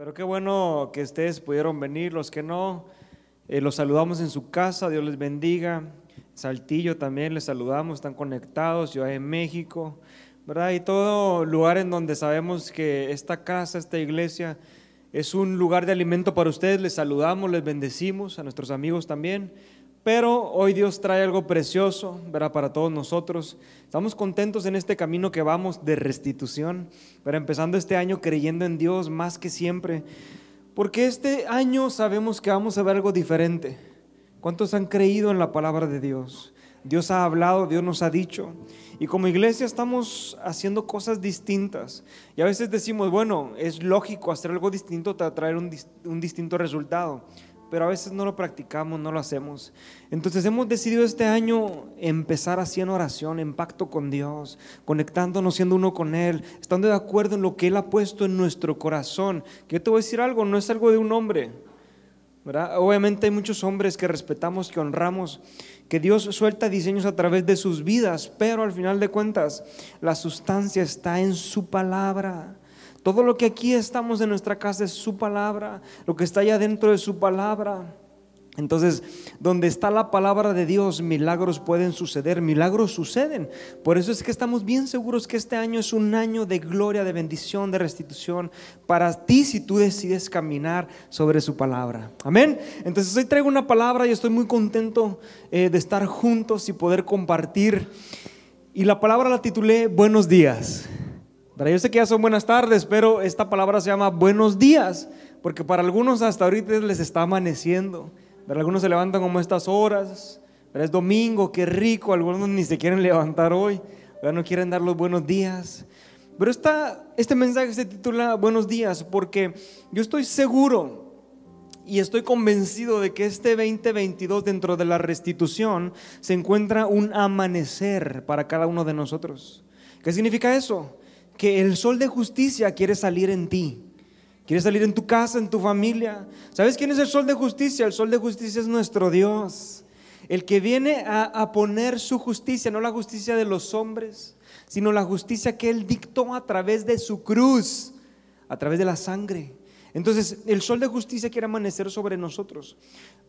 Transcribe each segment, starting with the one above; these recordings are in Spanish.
Pero qué bueno que ustedes pudieron venir, los que no, eh, los saludamos en su casa, Dios les bendiga. Saltillo también les saludamos, están conectados, yo en México, ¿verdad? Y todo lugar en donde sabemos que esta casa, esta iglesia, es un lugar de alimento para ustedes, les saludamos, les bendecimos, a nuestros amigos también. Pero hoy Dios trae algo precioso, ¿verdad? Para todos nosotros. Estamos contentos en este camino que vamos de restitución, pero empezando este año creyendo en Dios más que siempre. Porque este año sabemos que vamos a ver algo diferente. ¿Cuántos han creído en la palabra de Dios? Dios ha hablado, Dios nos ha dicho. Y como iglesia estamos haciendo cosas distintas. Y a veces decimos, bueno, es lógico hacer algo distinto para traer un, un distinto resultado pero a veces no lo practicamos, no lo hacemos. Entonces hemos decidido este año empezar en oración, en pacto con Dios, conectándonos, siendo uno con Él, estando de acuerdo en lo que Él ha puesto en nuestro corazón. Que yo te voy a decir algo, no es algo de un hombre. ¿verdad? Obviamente hay muchos hombres que respetamos, que honramos, que Dios suelta diseños a través de sus vidas, pero al final de cuentas la sustancia está en su palabra. Todo lo que aquí estamos en nuestra casa es su palabra, lo que está allá dentro de su palabra. Entonces, donde está la palabra de Dios, milagros pueden suceder, milagros suceden. Por eso es que estamos bien seguros que este año es un año de gloria, de bendición, de restitución para ti si tú decides caminar sobre su palabra. Amén. Entonces, hoy traigo una palabra y estoy muy contento eh, de estar juntos y poder compartir. Y la palabra la titulé Buenos días. Yo sé que ya son buenas tardes, pero esta palabra se llama buenos días, porque para algunos hasta ahorita les está amaneciendo. Para algunos se levantan como estas horas, pero es domingo, qué rico, algunos ni se quieren levantar hoy, ya no quieren dar los buenos días. Pero esta, este mensaje se titula Buenos días porque yo estoy seguro y estoy convencido de que este 2022 dentro de la restitución se encuentra un amanecer para cada uno de nosotros. ¿Qué significa eso? Que el sol de justicia quiere salir en ti. Quiere salir en tu casa, en tu familia. ¿Sabes quién es el sol de justicia? El sol de justicia es nuestro Dios. El que viene a, a, poner su justicia, no la justicia de los hombres, sino la justicia que Él dictó a través de su cruz, a través de la sangre. Entonces, el sol de justicia quiere amanecer sobre nosotros.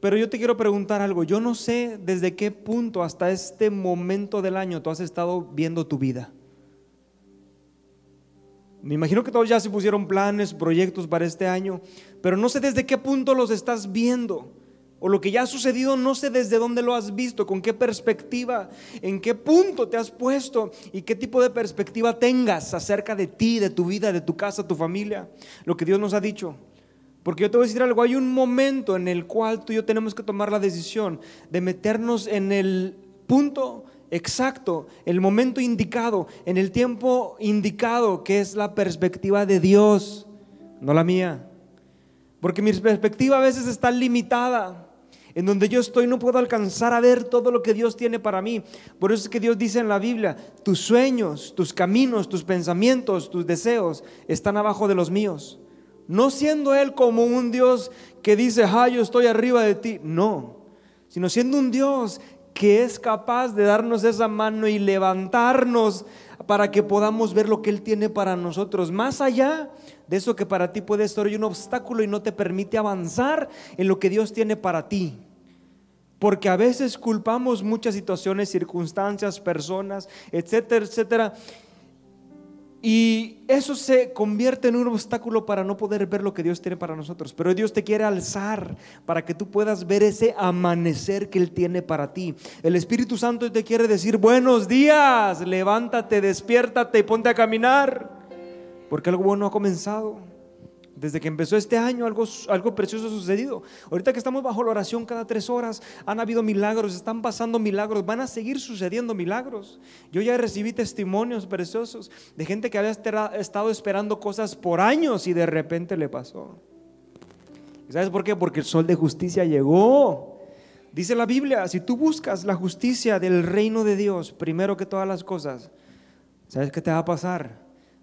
Pero yo te quiero preguntar algo. Yo no sé desde qué punto hasta este momento del año tú has estado viendo tu vida. Me imagino que todos ya se pusieron planes, proyectos para este año, pero no sé desde qué punto los estás viendo. O lo que ya ha sucedido, no sé desde dónde lo has visto, con qué perspectiva, en qué punto te has puesto y qué tipo de perspectiva tengas acerca de ti, de tu vida, de tu casa, tu familia, lo que Dios nos ha dicho. Porque yo te voy a decir algo, hay un momento en el cual tú y yo tenemos que tomar la decisión de meternos en el punto exacto, el momento indicado, en el tiempo indicado, que es la perspectiva de Dios, no la mía. Porque mi perspectiva a veces está limitada. En donde yo estoy no puedo alcanzar a ver todo lo que Dios tiene para mí. Por eso es que Dios dice en la Biblia, tus sueños, tus caminos, tus pensamientos, tus deseos están abajo de los míos. No siendo Él como un Dios que dice, ah, yo estoy arriba de ti. No, sino siendo un Dios que es capaz de darnos esa mano y levantarnos para que podamos ver lo que Él tiene para nosotros, más allá de eso que para ti puede ser un obstáculo y no te permite avanzar en lo que Dios tiene para ti. Porque a veces culpamos muchas situaciones, circunstancias, personas, etcétera, etcétera. Y eso se convierte en un obstáculo para no poder ver lo que Dios tiene para nosotros. Pero Dios te quiere alzar para que tú puedas ver ese amanecer que Él tiene para ti. El Espíritu Santo te quiere decir, buenos días, levántate, despiértate y ponte a caminar. Porque algo bueno ha comenzado. Desde que empezó este año algo, algo precioso ha sucedido. Ahorita que estamos bajo la oración cada tres horas, han habido milagros, están pasando milagros, van a seguir sucediendo milagros. Yo ya recibí testimonios preciosos de gente que había estado esperando cosas por años y de repente le pasó. ¿Sabes por qué? Porque el sol de justicia llegó. Dice la Biblia, si tú buscas la justicia del reino de Dios primero que todas las cosas, ¿sabes qué te va a pasar?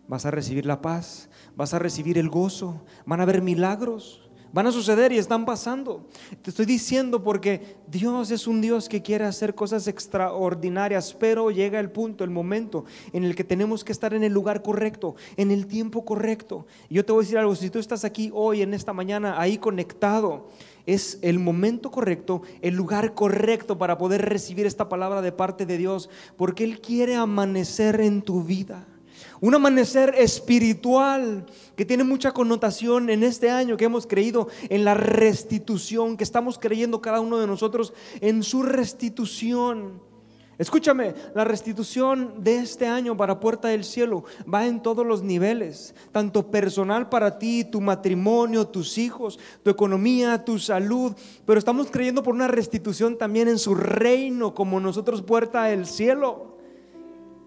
Vas a recibir la paz, vas a recibir el gozo, van a haber milagros, Van a suceder y están pasando. Te estoy diciendo porque Dios es un Dios que quiere hacer cosas extraordinarias, pero llega el punto, el momento en el que tenemos que estar en el lugar correcto, en el tiempo correcto. Y yo te voy a decir algo, si tú estás aquí hoy, en esta mañana, ahí conectado, es el momento correcto, el lugar correcto para poder recibir esta palabra de parte de Dios, porque Él quiere amanecer en tu vida. Un amanecer espiritual que tiene mucha connotación en este año que hemos creído en la restitución, que estamos creyendo cada uno de nosotros en su restitución. Escúchame, la restitución de este año para Puerta del Cielo va en todos los niveles, tanto personal para ti, tu matrimonio, tus hijos, tu economía, tu salud, pero estamos creyendo por una restitución también en su reino como nosotros Puerta del Cielo.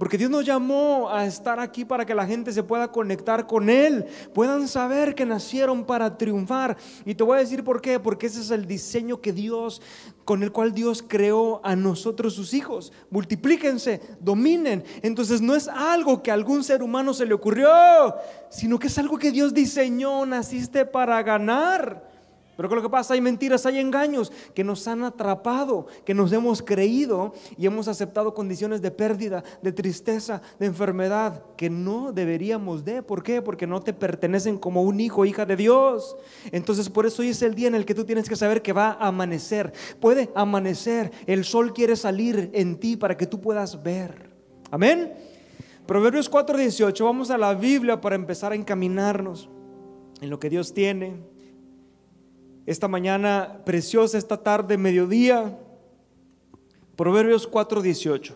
Porque Dios nos llamó a estar aquí para que la gente se pueda conectar con Él, puedan saber que nacieron para triunfar. Y te voy a decir por qué, porque ese es el diseño que Dios, con el cual Dios creó a nosotros sus hijos. Multiplíquense, dominen. Entonces no es algo que a algún ser humano se le ocurrió, sino que es algo que Dios diseñó, naciste para ganar. Pero ¿qué lo que pasa? Hay mentiras, hay engaños que nos han atrapado, que nos hemos creído y hemos aceptado condiciones de pérdida, de tristeza, de enfermedad que no deberíamos de. ¿Por qué? Porque no te pertenecen como un hijo, hija de Dios. Entonces por eso hoy es el día en el que tú tienes que saber que va a amanecer. Puede amanecer, el sol quiere salir en ti para que tú puedas ver. Amén. Proverbios 4:18, vamos a la Biblia para empezar a encaminarnos en lo que Dios tiene esta mañana preciosa, esta tarde, mediodía. Proverbios 4:18.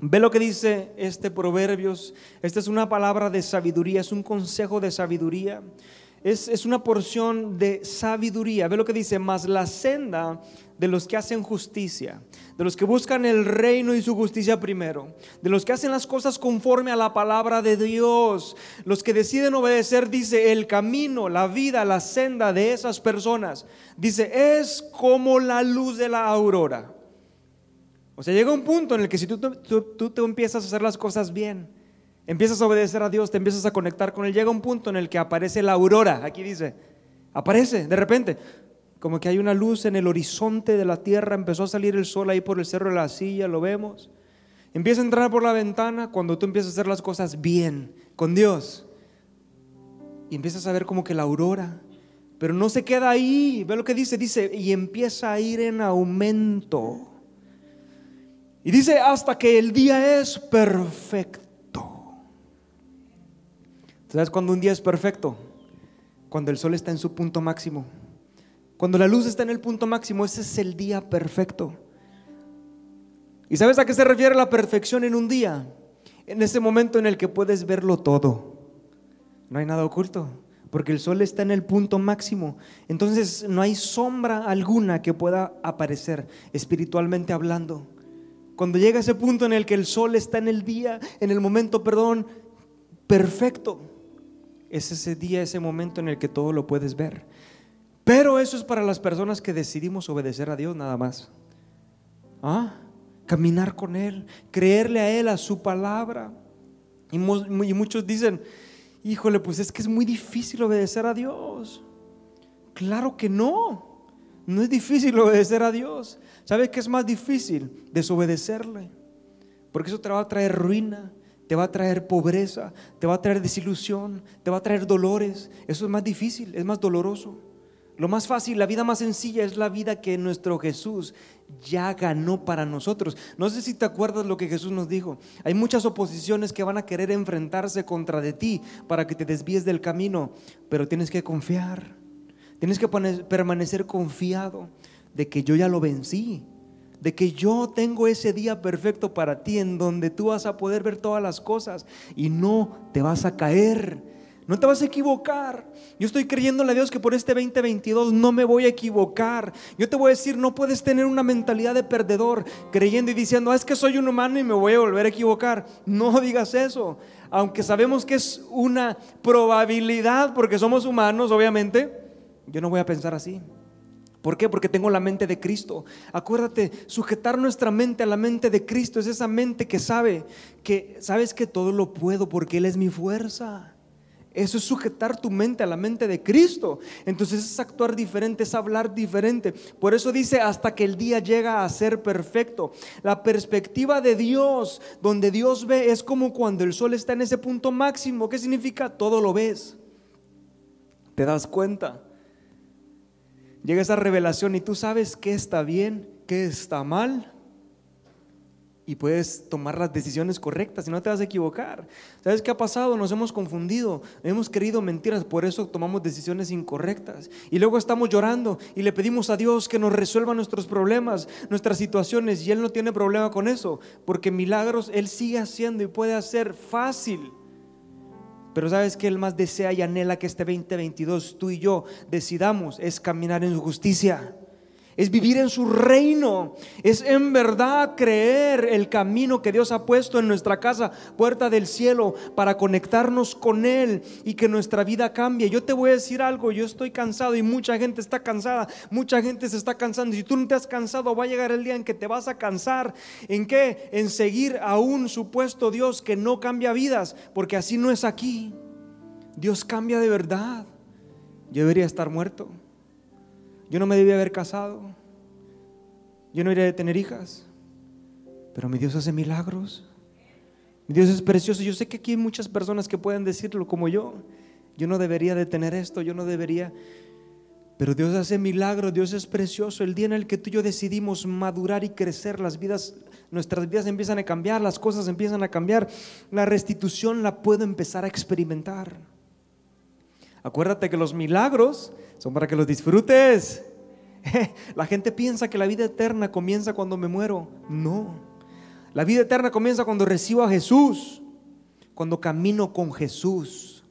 Ve lo que dice este Proverbios. Esta es una palabra de sabiduría, es un consejo de sabiduría. Es, es, una porción de sabiduría. Ve lo que dice, más la senda de los que hacen justicia de los que buscan el reino y su justicia primero, de los que hacen las cosas conforme a la palabra de Dios, los que deciden obedecer, dice, el camino, la vida, la senda de esas personas, dice, es como la luz de la aurora. O sea, llega un punto en el que si tú, tú, tú, empiezas a hacer las cosas bien, empiezas a obedecer a Dios, te empiezas a conectar con Él, llega un punto en el que aparece la aurora, aquí dice, aparece de repente como que hay una luz en el horizonte de la tierra, empezó a salir el sol ahí por el cerro de la silla, lo vemos. Empieza a entrar por la ventana cuando tú empiezas a hacer las cosas bien, con Dios. Y empiezas a ver como que la aurora, pero no se queda ahí, ve lo que dice, dice, y empieza a ir en aumento. Y dice, hasta que el día es perfecto. ¿Sabes cuando un día es perfecto? Cuando el sol está en su punto máximo. Cuando la luz está en el punto máximo, ese es el día perfecto. ¿Y sabes a qué se refiere la perfección en un día? En ese momento en el que puedes verlo todo. No hay nada oculto, porque el sol está en el punto máximo. Entonces no hay sombra alguna que pueda aparecer espiritualmente hablando. Cuando llega ese punto en el que el sol está en el día, en el momento, perdón, perfecto, es ese día, ese momento en el que todo lo puedes ver. Pero eso es para las personas que decidimos obedecer a Dios nada más. ¿Ah? Caminar con Él, creerle a Él, a su palabra. Y, muchos dicen, híjole, pues es que es muy difícil obedecer a Dios. Claro que no. No es difícil obedecer a Dios. ¿Sabes qué es más difícil? Desobedecerle. Porque eso te va a traer ruina, te va a traer pobreza, te va a traer desilusión, te va a traer dolores. Eso es más difícil, es más doloroso. Lo más fácil, la vida más sencilla es la vida que nuestro Jesús ya ganó para nosotros. No sé si te acuerdas lo que Jesús nos dijo. Hay muchas oposiciones que van a querer enfrentarse contra de ti para que te desvíes del camino, pero tienes que confiar. Tienes que permanecer confiado de que yo ya lo vencí, de que yo tengo ese día perfecto para ti en donde tú vas a poder ver todas las cosas y no te vas a caer no te vas a equivocar. Yo estoy creyéndole a Dios que por este 2022 no me voy a equivocar. Yo te voy a decir, no puedes tener una mentalidad de perdedor creyendo y diciendo, ah, es que soy un humano y me voy a volver a equivocar. No digas eso. Aunque sabemos que es una probabilidad porque somos humanos, obviamente, yo no voy a pensar así. ¿Por qué? Porque tengo la mente de Cristo. Acuérdate, sujetar nuestra mente a la mente de Cristo es esa mente que sabe que, sabes que todo lo puedo porque Él es mi fuerza. Eso es sujetar tu mente a la mente de Cristo. Entonces es actuar diferente, es hablar diferente. Por eso dice, hasta que el día llega a ser perfecto. La perspectiva de Dios, donde Dios ve, es como cuando el sol está en ese punto máximo. ¿Qué significa? Todo lo ves. Te das cuenta. Llega esa revelación y tú sabes qué está bien, qué está mal y puedes tomar las decisiones correctas y no te vas a equivocar. ¿Sabes qué ha pasado? Nos hemos confundido, hemos creído mentiras, por eso tomamos decisiones incorrectas. Y luego estamos llorando y le pedimos a Dios que nos resuelva nuestros problemas, nuestras situaciones, y Él no tiene problema con eso, porque milagros Él sigue haciendo y puede hacer fácil. Pero sabes que Él más desea y anhela que este 2022 tú y yo decidamos es caminar en su justicia es vivir en su reino, es en verdad creer el camino que Dios ha puesto en nuestra casa, puerta del cielo, para conectarnos con Él y que nuestra vida cambie. Yo te voy a decir algo, yo estoy cansado y mucha gente está cansada, mucha gente se está cansando. Si tú no te has cansado, va a llegar el día en que te vas a cansar. ¿En qué? En seguir a un supuesto Dios que no cambia vidas, porque así no es aquí. Dios cambia de verdad. Yo debería estar muerto. Yo no me debía haber casado. Yo no iría de tener hijas. Pero mi Dios hace milagros. Mi Dios es precioso. Yo sé que aquí hay muchas personas que pueden decirlo como yo. Yo no debería de tener esto, yo no debería. Pero Dios hace milagros, Dios es precioso. El día en el que tú y yo decidimos madurar y crecer, las vidas, nuestras vidas empiezan a cambiar, las cosas empiezan a cambiar. La restitución la puedo empezar a experimentar. Acuérdate que los milagros son para que los disfrutes. La gente piensa que la vida eterna comienza cuando me muero. No. La vida eterna comienza cuando recibo a Jesús, cuando camino con Jesús,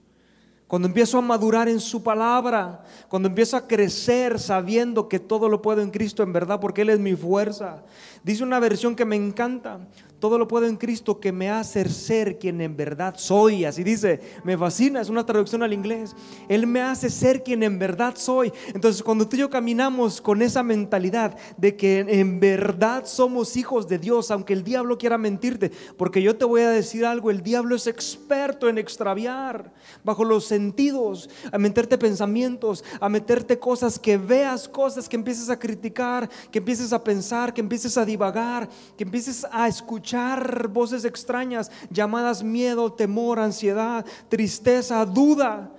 cuando empiezo a madurar en su palabra, cuando empiezo a crecer sabiendo que todo lo puedo en Cristo en verdad, porque Él es mi fuerza. Dice una versión que me encanta. Todo lo puedo en Cristo que me hace ser quien en verdad soy. Así dice, me fascina, es una traducción al inglés. Él me hace ser quien en verdad soy. Entonces, cuando tú y yo caminamos con esa mentalidad de que en verdad somos hijos de Dios, aunque el diablo quiera mentirte, porque yo te voy a decir algo, el diablo es experto en extraviar bajo los sentidos, a meterte pensamientos, a meterte cosas que veas, cosas que empieces a criticar, que empieces a pensar, que empieces a divagar, que empieces a escuchar escuchar voces extrañas llamadas miedo, temor, ansiedad, tristeza, duda,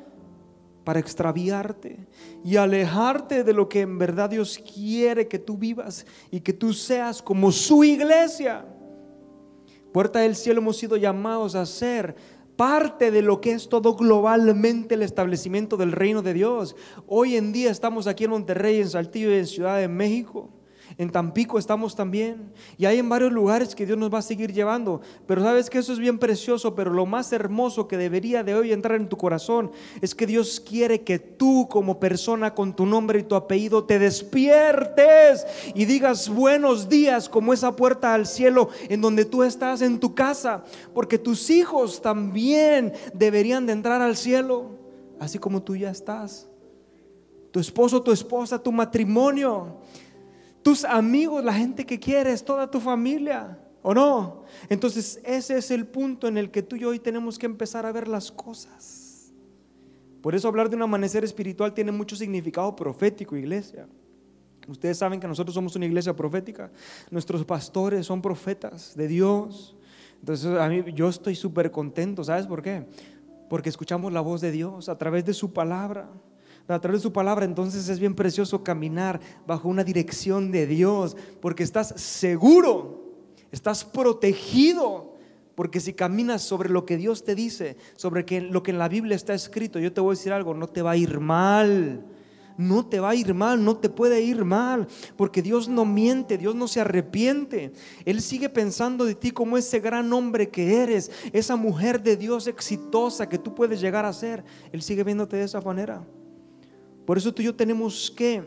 para extraviarte y alejarte de lo que en verdad Dios quiere que tú vivas y que tú seas como su iglesia. Puerta del cielo hemos sido llamados a ser parte de lo que es todo globalmente el establecimiento del reino de Dios. Hoy en día estamos aquí en Monterrey, en Saltillo y en Ciudad de México en Tampico estamos también. Y hay en varios lugares que Dios nos va a seguir llevando. Pero sabes que eso es bien precioso, pero lo más hermoso que debería de hoy entrar en tu corazón es que Dios quiere que tú como persona con tu nombre y tu apellido te despiertes y digas buenos días como esa puerta al cielo en donde tú estás en tu casa. Porque tus hijos también deberían de entrar al cielo, así como tú ya estás. Tu esposo, tu esposa, tu matrimonio tus amigos, la gente que quieres, toda tu familia, ¿o no? Entonces ese es el punto en el que tú y yo hoy tenemos que empezar a ver las cosas. Por eso hablar de un amanecer espiritual tiene mucho significado profético, iglesia. Ustedes saben que nosotros somos una iglesia profética. Nuestros pastores son profetas de Dios. Entonces a mí yo estoy súper contento, ¿sabes por qué? Porque escuchamos la voz de Dios a través de su palabra a través de su palabra, entonces es bien precioso caminar bajo una dirección de Dios, porque estás seguro, estás protegido, porque si caminas sobre lo que Dios te dice, sobre lo que en la Biblia está escrito, yo te voy a decir algo, no te va a ir mal. No te va a ir mal, no te puede ir mal, porque Dios no miente, Dios no se arrepiente. Él sigue pensando de ti como ese gran hombre que eres, esa mujer de Dios exitosa que tú puedes llegar a ser. Él sigue viéndote de esa manera. Por eso tú y yo tenemos que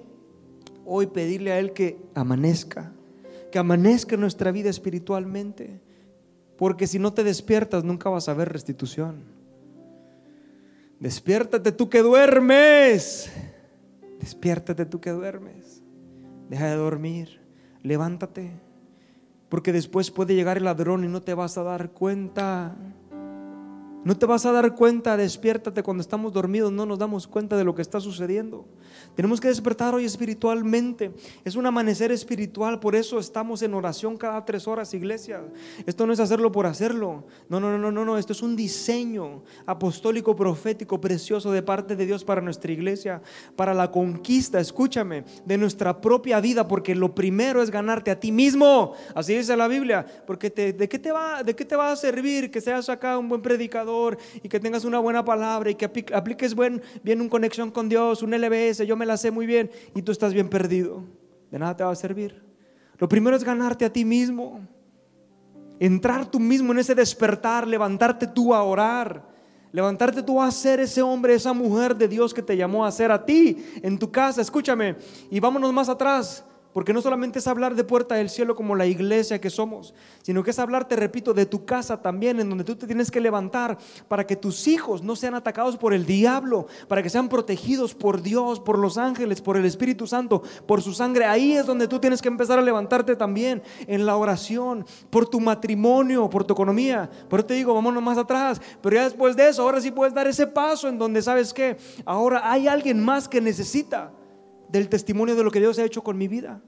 hoy pedirle a Él que amanezca, que amanezca nuestra vida espiritualmente. Porque si no te despiertas, nunca vas a ver restitución. Despiértate tú que duermes. Despiértate tú que duermes. Deja de dormir. Levántate. Porque después puede llegar el ladrón y no te vas a dar cuenta. No te vas a dar cuenta, despiértate cuando estamos dormidos, no nos damos cuenta de lo que está sucediendo. Tenemos que despertar hoy espiritualmente. Es un amanecer espiritual, por eso estamos en oración cada tres horas, iglesia. Esto no es hacerlo por hacerlo. No, no, no, no, no. Esto es un diseño apostólico, profético, precioso de parte de Dios para nuestra iglesia, para la conquista, escúchame, de nuestra propia vida, porque lo primero es ganarte a ti mismo. Así dice la Biblia. Porque ¿de, qué te va, ¿de qué te va a servir que seas acá un buen predicador? Y que tengas una buena palabra y que apliques bien una conexión con Dios, un LBS, yo me la sé muy bien y tú estás bien perdido. De nada te va a servir. Lo primero es ganarte a ti mismo. Entrar tú mismo en ese despertar, levantarte tú a orar. Levantarte tú a ser ese hombre, esa mujer de Dios que te llamó a ser a ti en tu casa. Escúchame. Y vámonos más atrás. Porque no solamente es hablar de puerta del cielo como la iglesia que somos, sino que es hablar, te repito, de tu casa también, en donde tú te tienes que levantar para que tus hijos no sean atacados por el diablo, para que sean protegidos por Dios, por los ángeles, por el Espíritu Santo, por su sangre. Ahí es donde tú tienes que empezar a levantarte también, en la oración, por tu matrimonio, por tu economía. Pero te digo, vámonos más atrás. Pero ya después de eso, ahora sí puedes dar ese paso en donde sabes que ahora hay alguien más que necesita del testimonio de lo que Dios ha hecho con mi vida.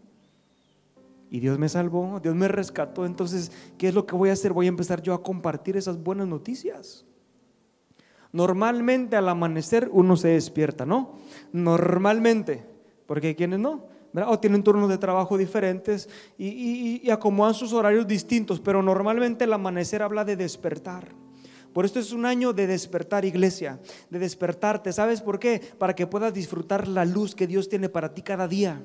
Y Dios me salvó, Dios me rescató. Entonces, ¿qué es lo que voy a hacer? Voy a empezar yo a compartir esas buenas noticias. Normalmente al amanecer uno se despierta, ¿no? Normalmente, porque quienes no. O tienen turnos de trabajo diferentes y, y acomodan sus horarios distintos, pero normalmente el amanecer habla de despertar. Por esto es un año de despertar, iglesia, de despertarte. ¿Sabes por qué? Para que puedas disfrutar la luz que Dios tiene para ti cada día.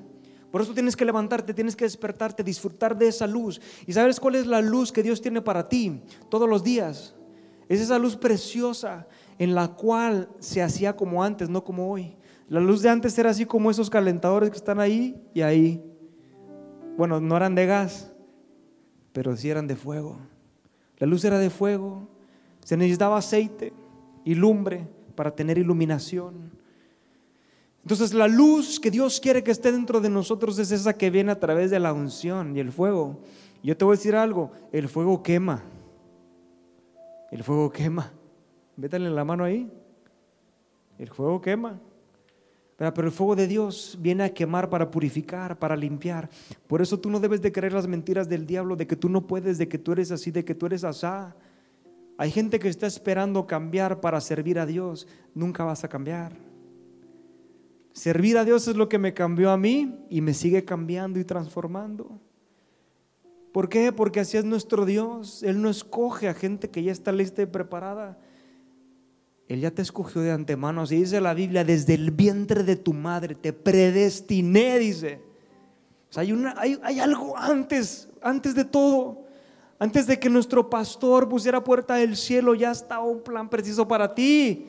Por eso tienes que levantarte, tienes que despertarte, disfrutar de esa luz. ¿Y sabes cuál es la luz que Dios tiene para ti todos los días? Es esa luz preciosa en la cual se hacía como antes, no como hoy. La luz de antes era así como esos calentadores que están ahí y ahí. Bueno, no eran de gas, pero sí eran de fuego. La luz era de fuego se necesitaba aceite y lumbre para tener iluminación. Entonces la luz que Dios quiere que esté dentro de nosotros es esa que viene a través de la unción y el fuego. Yo te voy a decir algo, el fuego quema. El fuego quema. Vétale la mano ahí. El fuego quema. Pero el fuego de Dios viene a quemar para purificar, para limpiar. Por eso tú no debes de creer las mentiras del diablo de que tú no puedes, de que tú eres así, de que tú eres asá. Hay gente que está esperando cambiar para servir a Dios. Nunca vas a cambiar. Servir a Dios es lo que me cambió a mí y me sigue cambiando y transformando. ¿Por qué? Porque así es nuestro Dios. Él no escoge a gente que ya está lista y preparada. Él ya te escogió de antemano. Así dice la Biblia, desde el vientre de tu madre te predestiné, dice. Hay, una, hay algo antes, antes de todo. Antes de que nuestro pastor pusiera puerta del cielo, ya estaba un plan preciso para ti.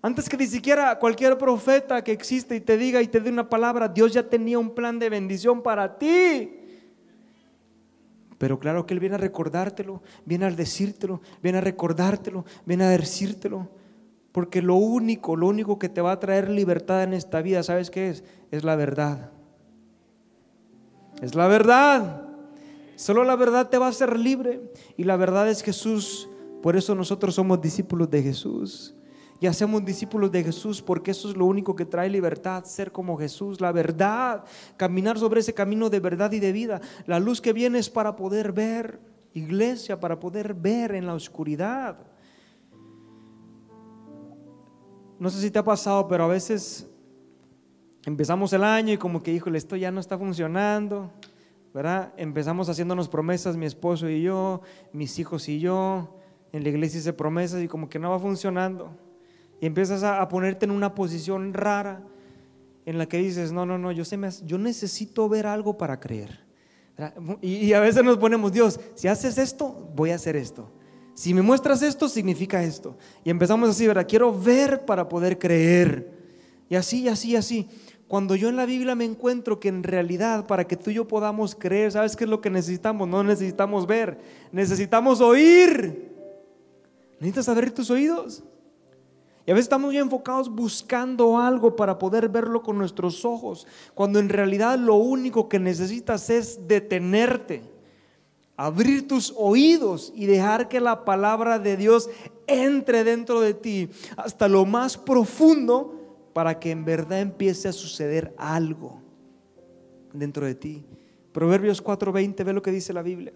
Antes que ni siquiera cualquier profeta que existe y te diga y te dé una palabra, Dios ya tenía un plan de bendición para ti. Pero claro que Él viene a recordártelo, viene a decírtelo, viene a recordártelo, viene a decírtelo. Porque lo único, lo único que te va a traer libertad en esta vida, ¿sabes qué es? Es la verdad. Es la verdad. Solo la verdad te va a hacer libre. Y la verdad es Jesús. Por eso nosotros somos discípulos de Jesús. Y hacemos discípulos de Jesús porque eso es lo único que trae libertad, ser como Jesús, la verdad, caminar sobre ese camino de verdad y de vida. La luz que viene es para poder ver, iglesia, para poder ver en la oscuridad. No sé si te ha pasado, pero a veces empezamos el año y como que, híjole, esto ya no está funcionando. ¿Verdad? Empezamos haciéndonos promesas, mi esposo y yo, mis hijos y yo, en la iglesia hice promesas y como que no va funcionando. Y empiezas a, ponerte en una posición rara en la que dices, no, no, no, yo, me, yo necesito ver algo para creer. Y, y, a veces nos ponemos, Dios, si haces esto, voy a hacer esto. Si me muestras esto, significa esto. Y empezamos así, ¿verdad? Quiero ver para poder creer. Y así, y así, y así. Cuando yo en la Biblia me encuentro que en realidad para que tú y yo podamos creer, ¿sabes qué es lo que necesitamos? No necesitamos ver, necesitamos oír. Necesitas abrir tus oídos. Y a veces estamos ya enfocados buscando algo para poder verlo con nuestros ojos, cuando en realidad lo único que necesitas es detenerte abrir tus oídos y dejar que la palabra de Dios entre dentro de ti hasta lo más profundo para que en verdad empiece a suceder algo dentro de ti. Proverbios 4:20, ve lo que dice la Biblia.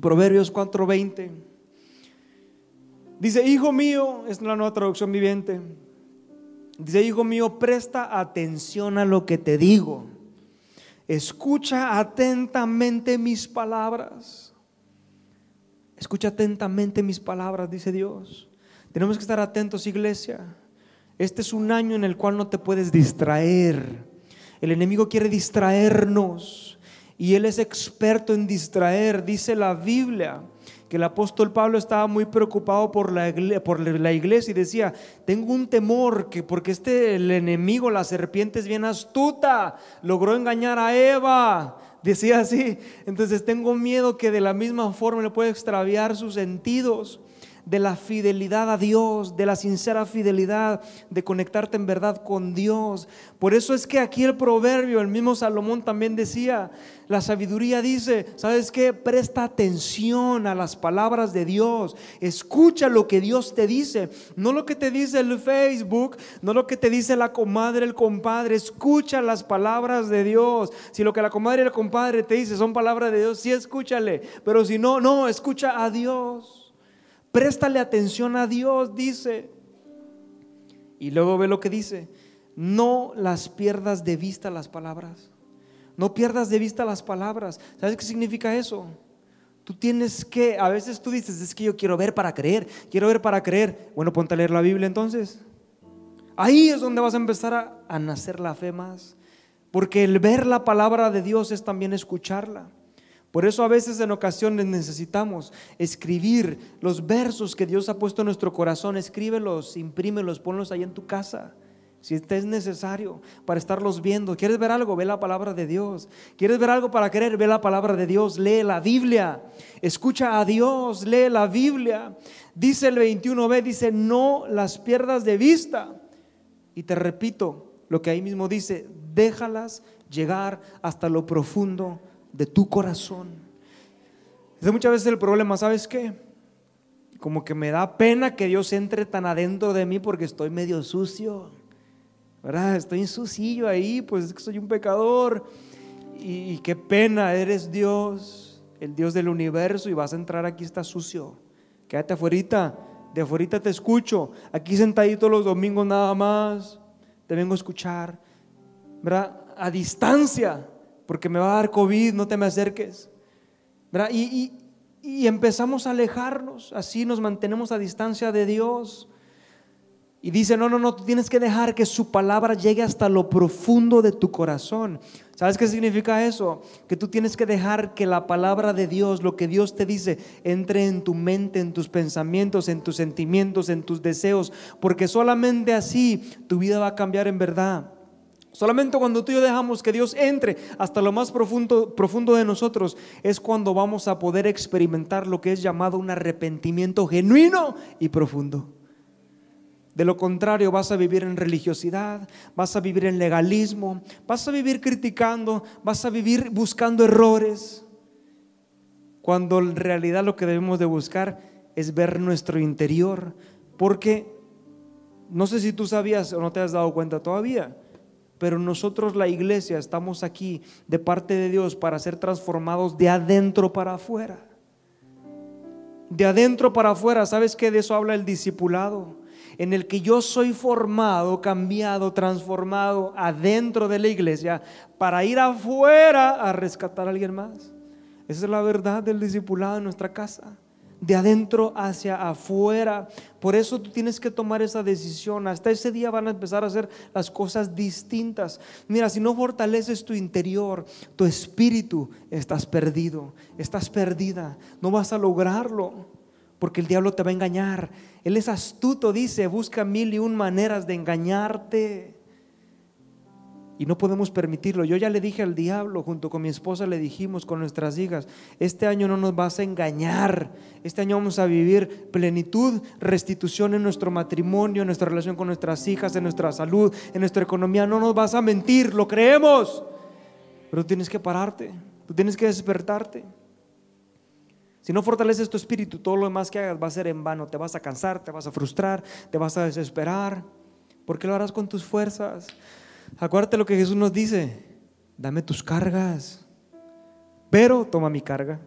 Proverbios 4:20. Dice, hijo mío, es la nueva traducción viviente. Dice, hijo mío, presta atención a lo que te digo. Escucha atentamente mis palabras. Escucha atentamente mis palabras, dice Dios. Tenemos que estar atentos, iglesia. Este es un año en el cual no te puedes distraer. El enemigo quiere distraernos y él es experto en distraer. Dice la Biblia que el apóstol Pablo estaba muy preocupado por la, iglesia y decía, tengo un temor que porque este el enemigo, la serpiente es bien astuta, logró engañar a Eva. Decía así, entonces tengo miedo que de la misma forma le pueda extraviar sus sentidos de la fidelidad a Dios, de la sincera fidelidad, de conectarte en verdad con Dios. Por eso es que aquí el proverbio, el mismo Salomón también decía, la sabiduría dice, ¿sabes qué? Presta atención a las palabras de Dios, escucha lo que Dios te dice, no lo que te dice el Facebook, no lo que te dice la comadre, el compadre, escucha las palabras de Dios. Si lo que la comadre y el compadre te dice son palabras de Dios, sí escúchale, pero si no, no, escucha a Dios. Préstale atención a Dios, dice. Y luego ve lo que dice. No las pierdas de vista las palabras. No pierdas de vista las palabras. ¿Sabes qué significa eso? Tú tienes que, a veces tú dices, es que yo quiero ver para creer, quiero ver para creer. Bueno, ponte a leer la Biblia entonces. Ahí es donde vas a empezar a, a nacer la fe más. Porque el ver la palabra de Dios es también escucharla. Por eso a veces en ocasiones necesitamos escribir los versos que Dios ha puesto en nuestro corazón, escríbelos, imprímelos, ponlos ahí en tu casa. Si este es necesario para estarlos viendo. ¿Quieres ver algo? Ve la palabra de Dios. ¿Quieres ver algo para querer? Ve la palabra de Dios. Lee la Biblia. Escucha a Dios. Lee la Biblia. Dice el 21b, dice, no las pierdas de vista. Y te repito lo que ahí mismo dice, déjalas llegar hasta lo profundo de tu corazón. Es muchas veces el problema, ¿sabes qué? Como que me da pena que Dios entre tan adentro de mí porque estoy medio sucio. ¿Verdad? Estoy sucio ahí, pues es que soy un pecador. Y, qué pena, eres Dios, el Dios del universo, y vas a entrar aquí, está sucio. Quédate afuera, de afuera te escucho. Aquí sentadito los domingos nada más, te vengo a escuchar. ¿Verdad? A distancia porque me va a dar COVID, no te me acerques. Y, y, empezamos a alejarnos, así nos mantenemos a distancia de Dios. Y dice, no, no, no, tú tienes que dejar que su palabra llegue hasta lo profundo de tu corazón. ¿Sabes qué significa eso? Que tú tienes que dejar que la palabra de Dios, lo que Dios te dice, entre en tu mente, en tus pensamientos, en tus sentimientos, en tus deseos, porque solamente así tu vida va a cambiar en verdad. Solamente cuando tú y yo dejamos que Dios entre hasta lo más profundo, profundo de nosotros es cuando vamos a poder experimentar lo que es llamado un arrepentimiento genuino y profundo. De lo contrario, vas a vivir en religiosidad, vas a vivir en legalismo, vas a vivir criticando, vas a vivir buscando errores, cuando en realidad lo que debemos de buscar es ver nuestro interior, porque no sé si tú sabías o no te has dado cuenta todavía, pero nosotros la iglesia estamos aquí de parte de Dios para ser transformados de adentro para afuera. De adentro para afuera, ¿sabes qué? De eso habla el discipulado, en el que yo soy formado, cambiado, transformado adentro de la iglesia para ir afuera a rescatar a alguien más. Esa es la verdad del discipulado en nuestra casa de adentro hacia afuera. Por eso tú tienes que tomar esa decisión. Hasta ese día van a empezar a hacer las cosas distintas. Mira, si no fortaleces tu interior, tu espíritu, estás perdido, estás perdida. No vas a lograrlo porque el diablo te va a engañar. Él es astuto, dice, busca mil y un maneras de engañarte. Y no podemos permitirlo. Yo ya le dije al diablo, junto con mi esposa le dijimos con nuestras hijas, este año no nos vas a engañar. Este año vamos a vivir plenitud, restitución en nuestro matrimonio, en nuestra relación con nuestras hijas, en nuestra salud, en nuestra economía. No nos vas a mentir, lo creemos. Pero tienes que pararte, tú tienes que despertarte. Si no fortaleces tu espíritu, todo lo demás que hagas va a ser en vano. Te vas a cansar, te vas a frustrar, te vas a desesperar. ¿Por qué lo harás con tus fuerzas? Acuérdate lo que Jesús nos dice. Dame tus cargas. Pero toma mi carga.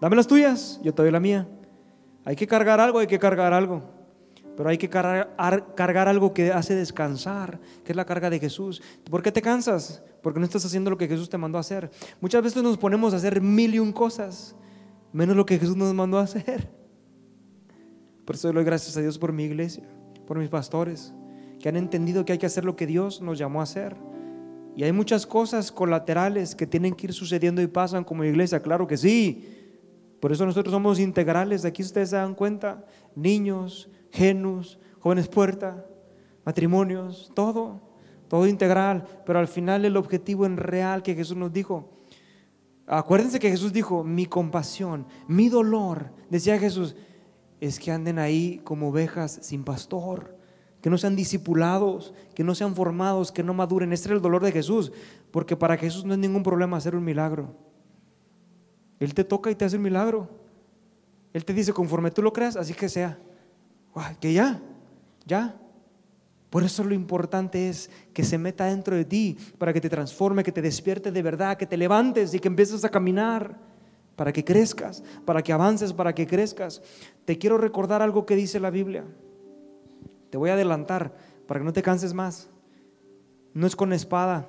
Dame las tuyas, yo te doy la mía. Hay que cargar algo, hay que cargar algo. Pero hay que cargar, algo que hace descansar, que es la carga de Jesús. ¿Por qué te cansas? Porque no estás haciendo lo que Jesús te mandó a hacer. Muchas veces nos ponemos a hacer mil y un cosas menos lo que Jesús nos mandó a hacer. Por eso doy gracias a Dios por mi iglesia, por mis pastores, que han entendido que hay que hacer lo que Dios nos llamó a hacer. Y hay muchas cosas colaterales que tienen que ir sucediendo y pasan como iglesia, claro que sí. Por eso nosotros somos integrales, de aquí ustedes se dan cuenta, niños, genus, jóvenes puerta, matrimonios, todo, todo integral, pero al final el objetivo en real que Jesús nos dijo, Acuérdense que Jesús dijo, mi compasión, mi dolor, decía Jesús, es que anden ahí como ovejas sin pastor, que no sean discipulados, que no sean formados, que no maduren. Este era el dolor de Jesús, porque para Jesús no es ningún problema hacer un milagro. Él te toca y te hace un milagro. Él te dice, conforme tú lo creas, así que sea. Que ya, ya. Por eso lo importante es que se meta dentro de ti para que te transforme, que te despierte de verdad, que te levantes y que empieces a caminar, para que crezcas, para que avances, para que crezcas. Te quiero recordar algo que dice la Biblia. Te voy a adelantar para que no te canses más. No es con espada.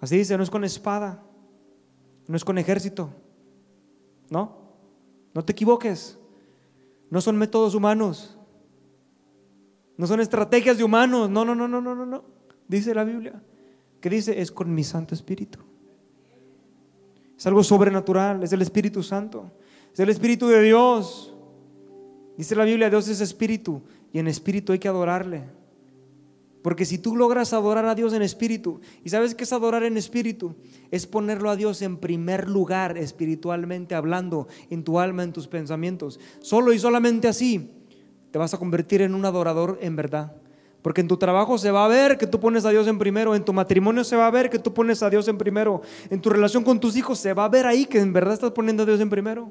Así dice, no es con espada, no es con ejército. ¿No? No te equivoques. No son métodos humanos. No son estrategias de humanos. No, no, no, no, no, no, no. Dice la Biblia. Que dice, es con mi Santo Espíritu. Es algo sobrenatural, es el Espíritu Santo. Es el Espíritu de Dios. Dice la Biblia, Dios es espíritu y en espíritu hay que adorarle. Porque si tú logras adorar a Dios en espíritu, y sabes qué es adorar en espíritu, es ponerlo a Dios en primer lugar espiritualmente hablando, en tu alma, en tus pensamientos. Solo y solamente así te vas a convertir en un adorador en verdad. Porque en tu trabajo se va a ver que tú pones a Dios en primero, en tu matrimonio se va a ver que tú pones a Dios en primero, en tu relación con tus hijos se va a ver ahí que en verdad estás poniendo a Dios en primero.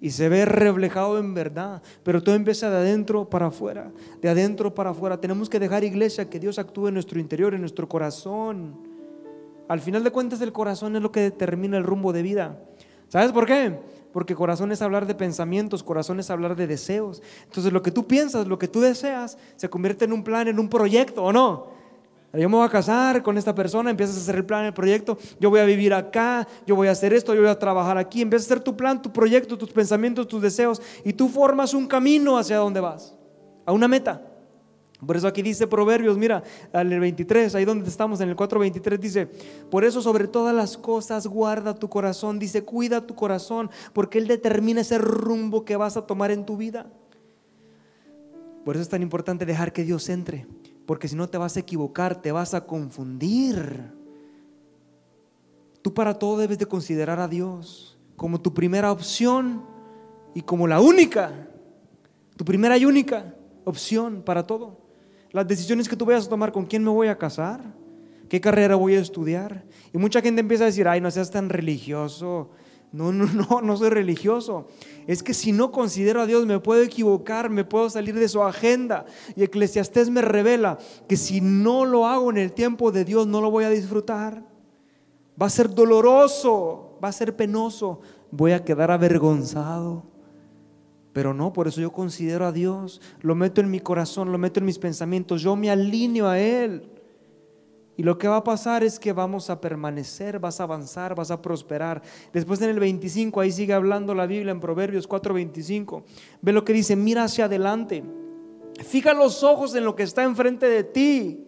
Y se ve reflejado en verdad, pero todo empieza de adentro para afuera, de adentro para afuera. Tenemos que dejar iglesia, que Dios actúe en nuestro interior, en nuestro corazón. Al final de cuentas el corazón es lo que determina el rumbo de vida. ¿Sabes por qué? Porque corazón es hablar de pensamientos, corazón es hablar de deseos. Entonces lo que tú piensas, lo que tú deseas, se convierte en un plan, en un proyecto, ¿o no? Yo me voy a casar con esta persona, empiezas a hacer el plan, el proyecto, yo voy a vivir acá, yo voy a hacer esto, yo voy a trabajar aquí, empiezas a hacer tu plan, tu proyecto, tus pensamientos, tus deseos, y tú formas un camino hacia donde vas, a una meta. Por eso aquí dice Proverbios, mira, al 23, ahí donde estamos, en el 4.23 dice, por eso sobre todas las cosas guarda tu corazón, dice, cuida tu corazón, porque Él determina ese rumbo que vas a tomar en tu vida. Por eso es tan importante dejar que Dios entre, porque si no te vas a equivocar, te vas a confundir. Tú para todo debes de considerar a Dios como tu primera opción y como la única, tu primera y única opción para todo. Las decisiones que tú vayas a tomar, con quién me voy a casar, qué carrera voy a estudiar. Y mucha gente empieza a decir, ay, no seas tan religioso. No, no, no, no soy religioso. Es que si no considero a Dios me puedo equivocar, me puedo salir de su agenda. Y Eclesiastés me revela que si no lo hago en el tiempo de Dios no lo voy a disfrutar. Va a ser doloroso, va a ser penoso, voy a quedar avergonzado. Pero no, por eso yo considero a Dios, lo meto en mi corazón, lo meto en mis pensamientos, yo me alineo a Él. Y lo que va a pasar es que vamos a permanecer, vas a avanzar, vas a prosperar. Después en el 25, ahí sigue hablando la Biblia en Proverbios 4:25. Ve lo que dice, mira hacia adelante. Fija los ojos en lo que está enfrente de ti.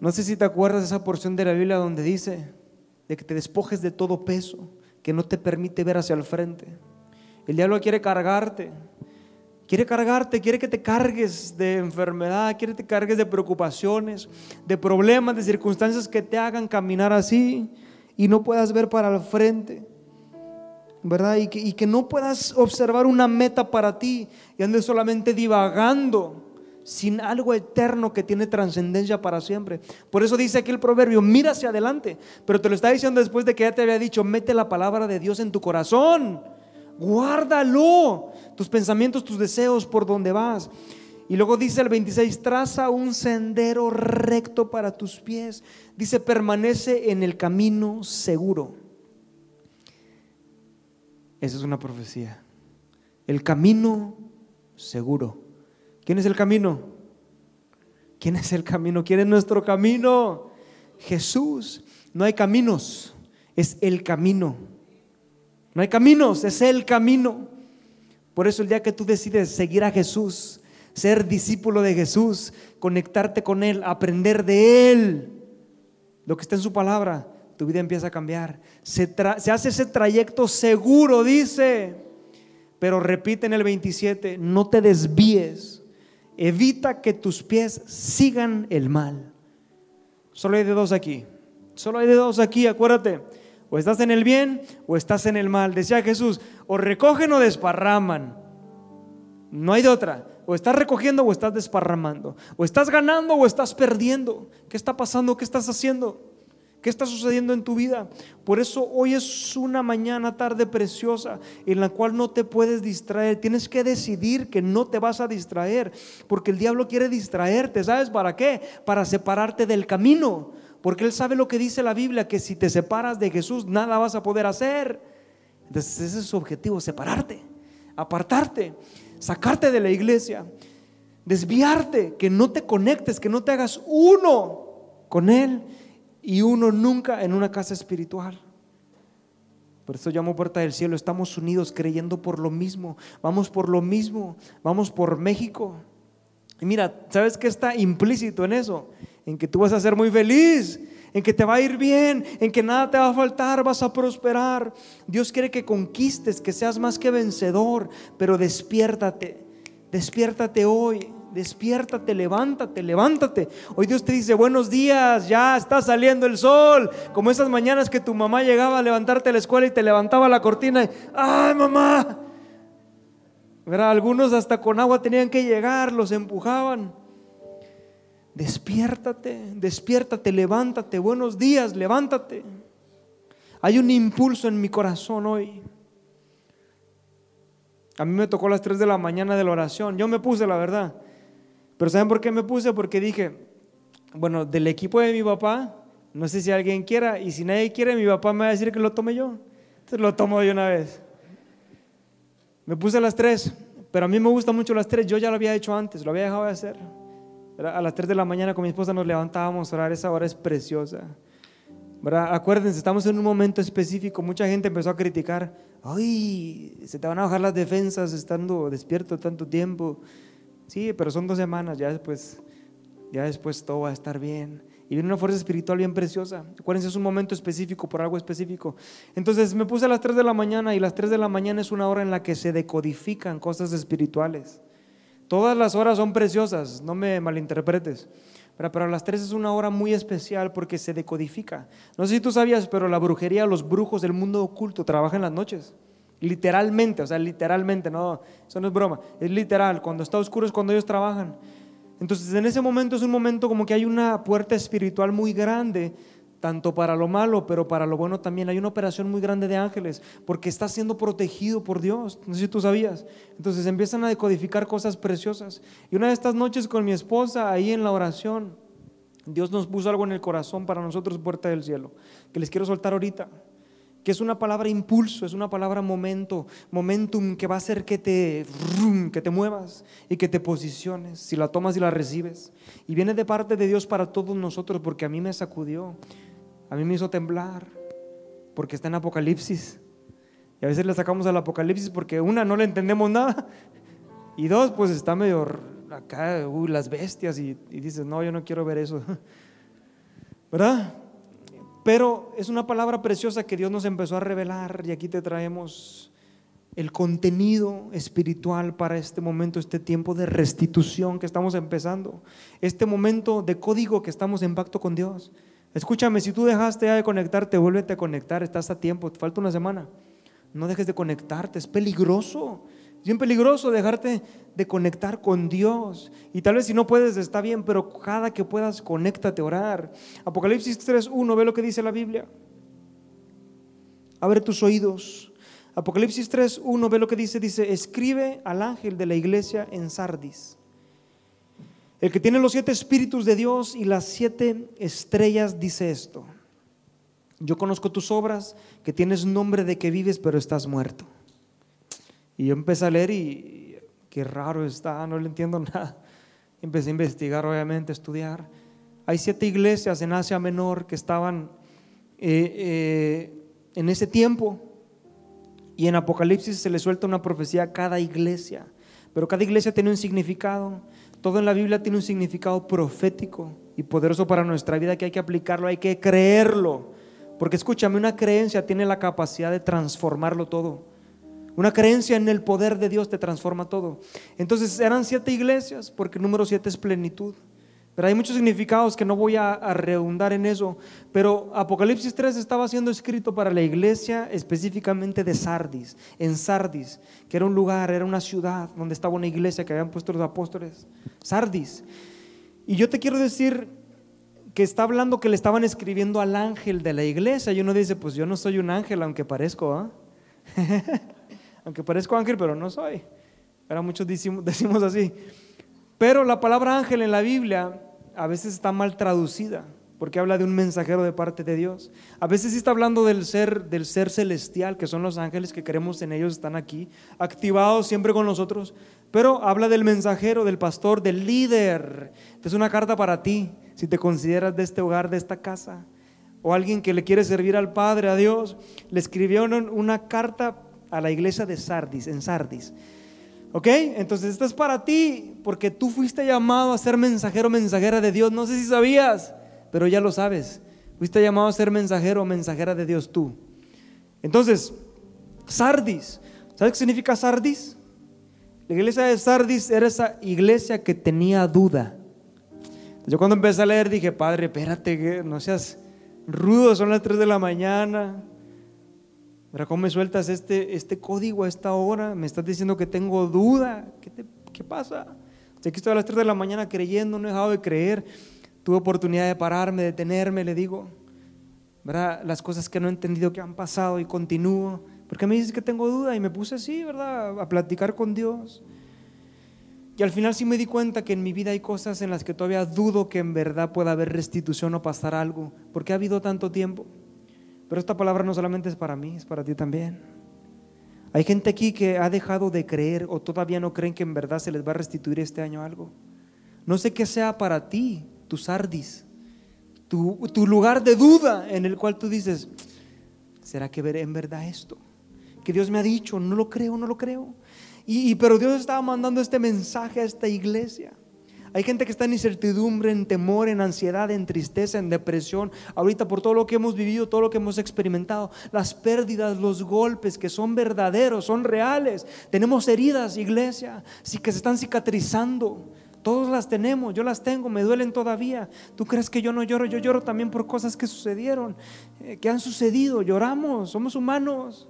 No sé si te acuerdas de esa porción de la Biblia donde dice de que te despojes de todo peso que no te permite ver hacia el frente. El diablo quiere cargarte Quiere cargarte, quiere que te cargues de enfermedad, quiere que te cargues de preocupaciones, de problemas, de circunstancias que te hagan caminar así y no puedas ver para el frente. ¿Verdad? Y que, no puedas observar una meta para ti y andes solamente divagando sin algo eterno que tiene trascendencia para siempre. Por eso dice aquí el proverbio, mira hacia adelante, pero te lo está diciendo después de que ya te había dicho, mete la palabra de Dios en tu corazón, guárdalo, tus pensamientos, tus deseos por donde vas. Y luego dice el 26, traza un sendero recto para tus pies. Dice, permanece en el camino seguro. Esa es una profecía. El camino seguro. ¿Quién es el camino? ¿Quién es el camino? ¿Quién es nuestro camino? Jesús. No hay caminos, es el camino. No hay caminos, es el camino. Por eso el día que tú decides seguir a Jesús, ser discípulo de Jesús, conectarte con Él, aprender de Él, lo que está en su palabra, tu vida empieza a cambiar. Se, hace ese trayecto seguro, dice. Pero repite en el 27, no te desvíes evita que tus pies sigan el mal. Solo hay de dos aquí. Solo hay de dos aquí, acuérdate. O estás en el bien o estás en el mal. Decía Jesús, o recogen o desparraman. No hay de otra. O estás recogiendo o estás desparramando. O estás ganando o estás perdiendo. ¿Qué está pasando? ¿Qué estás haciendo? ¿Qué está sucediendo en tu vida? Por eso hoy es una mañana, tarde preciosa, en la cual no te puedes distraer. Tienes que decidir que no te vas a distraer, porque el diablo quiere distraerte. ¿Sabes para qué? Para separarte del camino. Porque él sabe lo que dice la Biblia, que si te separas de Jesús, nada vas a poder hacer. Entonces ese es su objetivo, separarte, apartarte, sacarte de la iglesia, desviarte, que no te conectes, que no te hagas uno con Él y uno nunca en una casa espiritual. Por eso llamo puerta del cielo, estamos unidos creyendo por lo mismo, vamos por lo mismo, vamos por México. Y mira, ¿sabes qué está implícito en eso? En que tú vas a ser muy feliz, en que te va a ir bien, en que nada te va a faltar, vas a prosperar. Dios quiere que conquistes, que seas más que vencedor, pero despiértate, despiértate hoy. Despiértate, levántate, levántate. Hoy Dios te dice, buenos días, ya está saliendo el sol. Como esas mañanas que tu mamá llegaba a levantarte a la escuela y te levantaba la cortina y, ¡ay mamá! Algunos hasta con agua tenían que llegar, los empujaban. Despiértate, despiértate, levántate. Buenos días, levántate. Hay un impulso en mi corazón hoy. A mí me tocó las 3 de la mañana de la oración. Yo me puse, la verdad. Pero ¿saben por qué me puse? Porque dije, bueno, del equipo de mi papá, no sé si alguien quiera, y si nadie quiere, mi papá me va a decir que lo tome yo. Entonces lo tomo de una vez. Me puse a las tres, pero a mí me gusta mucho las tres, yo ya lo había hecho antes, lo había dejado de hacer. A las tres de la mañana con mi esposa nos levantábamos a orar, esa hora es preciosa. ¿verdad? Acuérdense, estamos en un momento específico, mucha gente empezó a criticar, ay, se te van a bajar las defensas estando despierto tanto tiempo. Sí, pero son dos semanas, ya después, ya después todo va a estar bien. Y viene una fuerza espiritual bien preciosa. Acuérdense, es un momento específico por algo específico. Entonces me puse a las 3 de la mañana y las 3 de la mañana es una hora en la que se decodifican cosas espirituales. Todas las horas son preciosas, no me malinterpretes. Pero, pero las 3 es una hora muy especial porque se decodifica. No sé si tú sabías, pero la brujería, los brujos del mundo oculto trabajan las noches. Literalmente, o sea, literalmente, no, eso no es broma, es literal, cuando está oscuro es cuando ellos trabajan. Entonces en ese momento es un momento como que hay una puerta espiritual muy grande, tanto para lo malo, pero para lo bueno también. Hay una operación muy grande de ángeles, porque está siendo protegido por Dios, no sé si tú sabías. Entonces empiezan a decodificar cosas preciosas. Y una de estas noches con mi esposa, ahí en la oración, Dios nos puso algo en el corazón para nosotros, puerta del cielo, que les quiero soltar ahorita que es una palabra impulso, es una palabra momento, momentum que va a hacer que te, que te muevas y que te posiciones, si la tomas y la recibes. Y viene de parte de Dios para todos nosotros, porque a mí me sacudió, a mí me hizo temblar, porque está en Apocalipsis. Y a veces le sacamos al Apocalipsis porque una, no le entendemos nada, y dos, pues está medio acá, uy, las bestias, y, y dices, no, yo no quiero ver eso. ¿Verdad? Pero es una palabra preciosa que Dios nos empezó a revelar y aquí te traemos el contenido espiritual para este momento, este tiempo de restitución que estamos empezando, este momento de código que estamos en pacto con Dios. Escúchame, si tú dejaste ya de conectarte, vuélvete a conectar, estás a tiempo, te falta una semana. No dejes de conectarte, es peligroso. Es bien peligroso dejarte de conectar con Dios. Y tal vez si no puedes, está bien, pero cada que puedas, conéctate a orar. Apocalipsis 3.1, ve lo que dice la Biblia. Abre tus oídos Apocalipsis 3, 1, ve lo que dice, dice, escribe al ángel de la iglesia en Sardis. El que tiene los siete espíritus de Dios y las siete estrellas dice esto. Yo conozco tus obras, que tienes nombre de que vives, pero estás muerto. Y yo empecé a leer y qué raro está, no le entiendo nada. Empecé a investigar, obviamente, a estudiar. Hay siete iglesias en Asia Menor que estaban eh, eh, en ese tiempo y en Apocalipsis se le suelta una profecía a cada iglesia, pero cada iglesia tiene un significado. Todo en la Biblia tiene un significado profético y poderoso para nuestra vida que hay que aplicarlo, hay que creerlo. Porque escúchame, una creencia tiene la capacidad de transformarlo todo. Una creencia en el poder de Dios te transforma todo. Entonces eran siete iglesias, porque el número siete es plenitud. Pero hay muchos significados que no voy a, a, redundar en eso. Pero Apocalipsis 3 estaba siendo escrito para la iglesia específicamente de Sardis, en Sardis, que era un lugar, era una ciudad donde estaba una iglesia que habían puesto los apóstoles. Sardis. Y yo te quiero decir que está hablando que le estaban escribiendo al ángel de la iglesia. Y uno dice, pues yo no soy un ángel, aunque parezco, ¿ah? aunque parezco ángel, pero no soy. Ahora muchos decimos así. Pero la palabra ángel en la Biblia a veces está mal traducida porque habla de un mensajero de parte de Dios. A veces sí está hablando del ser, del ser celestial, que son los ángeles que creemos en ellos, están aquí, activados siempre con nosotros, pero habla del mensajero, del pastor, del líder. Es una carta para ti, si te consideras de este hogar, de esta casa, o alguien que le quiere servir al Padre, a Dios, le escribieron una carta a la iglesia de Sardis, en Sardis. ¿Ok? Entonces esto es para ti, porque tú fuiste llamado a ser mensajero, mensajera de Dios. No sé si sabías, pero ya lo sabes. Fuiste llamado a ser mensajero, mensajera de Dios tú. Entonces, Sardis. ¿Sabes qué significa Sardis? La iglesia de Sardis era esa iglesia que tenía duda. Yo cuando empecé a leer dije, Padre, espérate, no seas rudo, son las 3 de la mañana. ¿Cómo me sueltas este, este código a esta hora? Me estás diciendo que tengo duda. ¿Qué, qué pasa? Estoy a las 3 de la mañana creyendo, no he dejado de creer. Tuve oportunidad de pararme, de detenerme, le digo. ¿verdad? Las cosas que no he entendido que han pasado y continúo. Porque me dices que tengo duda y me puse así, ¿verdad? A platicar con Dios. Y al final sí me di cuenta que en mi vida hay cosas en las que todavía dudo que en verdad pueda haber restitución o pasar algo. Porque ha habido tanto tiempo. Pero esta palabra no solamente es para mí, es para ti también. Hay gente aquí que ha dejado de creer o todavía no creen que en verdad se les va a restituir este año algo. No sé qué sea para ti, tu sardis, tu, lugar de duda en el cual tú dices, ¿será que veré en verdad esto? Que Dios me ha dicho, no lo creo, no lo creo. Y, y pero Dios estaba mandando este mensaje a esta iglesia. Hay gente que está en incertidumbre, en temor, en ansiedad, en tristeza, en depresión. Ahorita por todo lo que hemos vivido, todo lo que hemos experimentado, las pérdidas, los golpes que son verdaderos, son reales. Tenemos heridas, iglesia, sí que se están cicatrizando. Todos las tenemos, yo las tengo, me duelen todavía. ¿Tú crees que yo no lloro? Yo lloro también por cosas que sucedieron, eh, que han sucedido. Lloramos, somos humanos.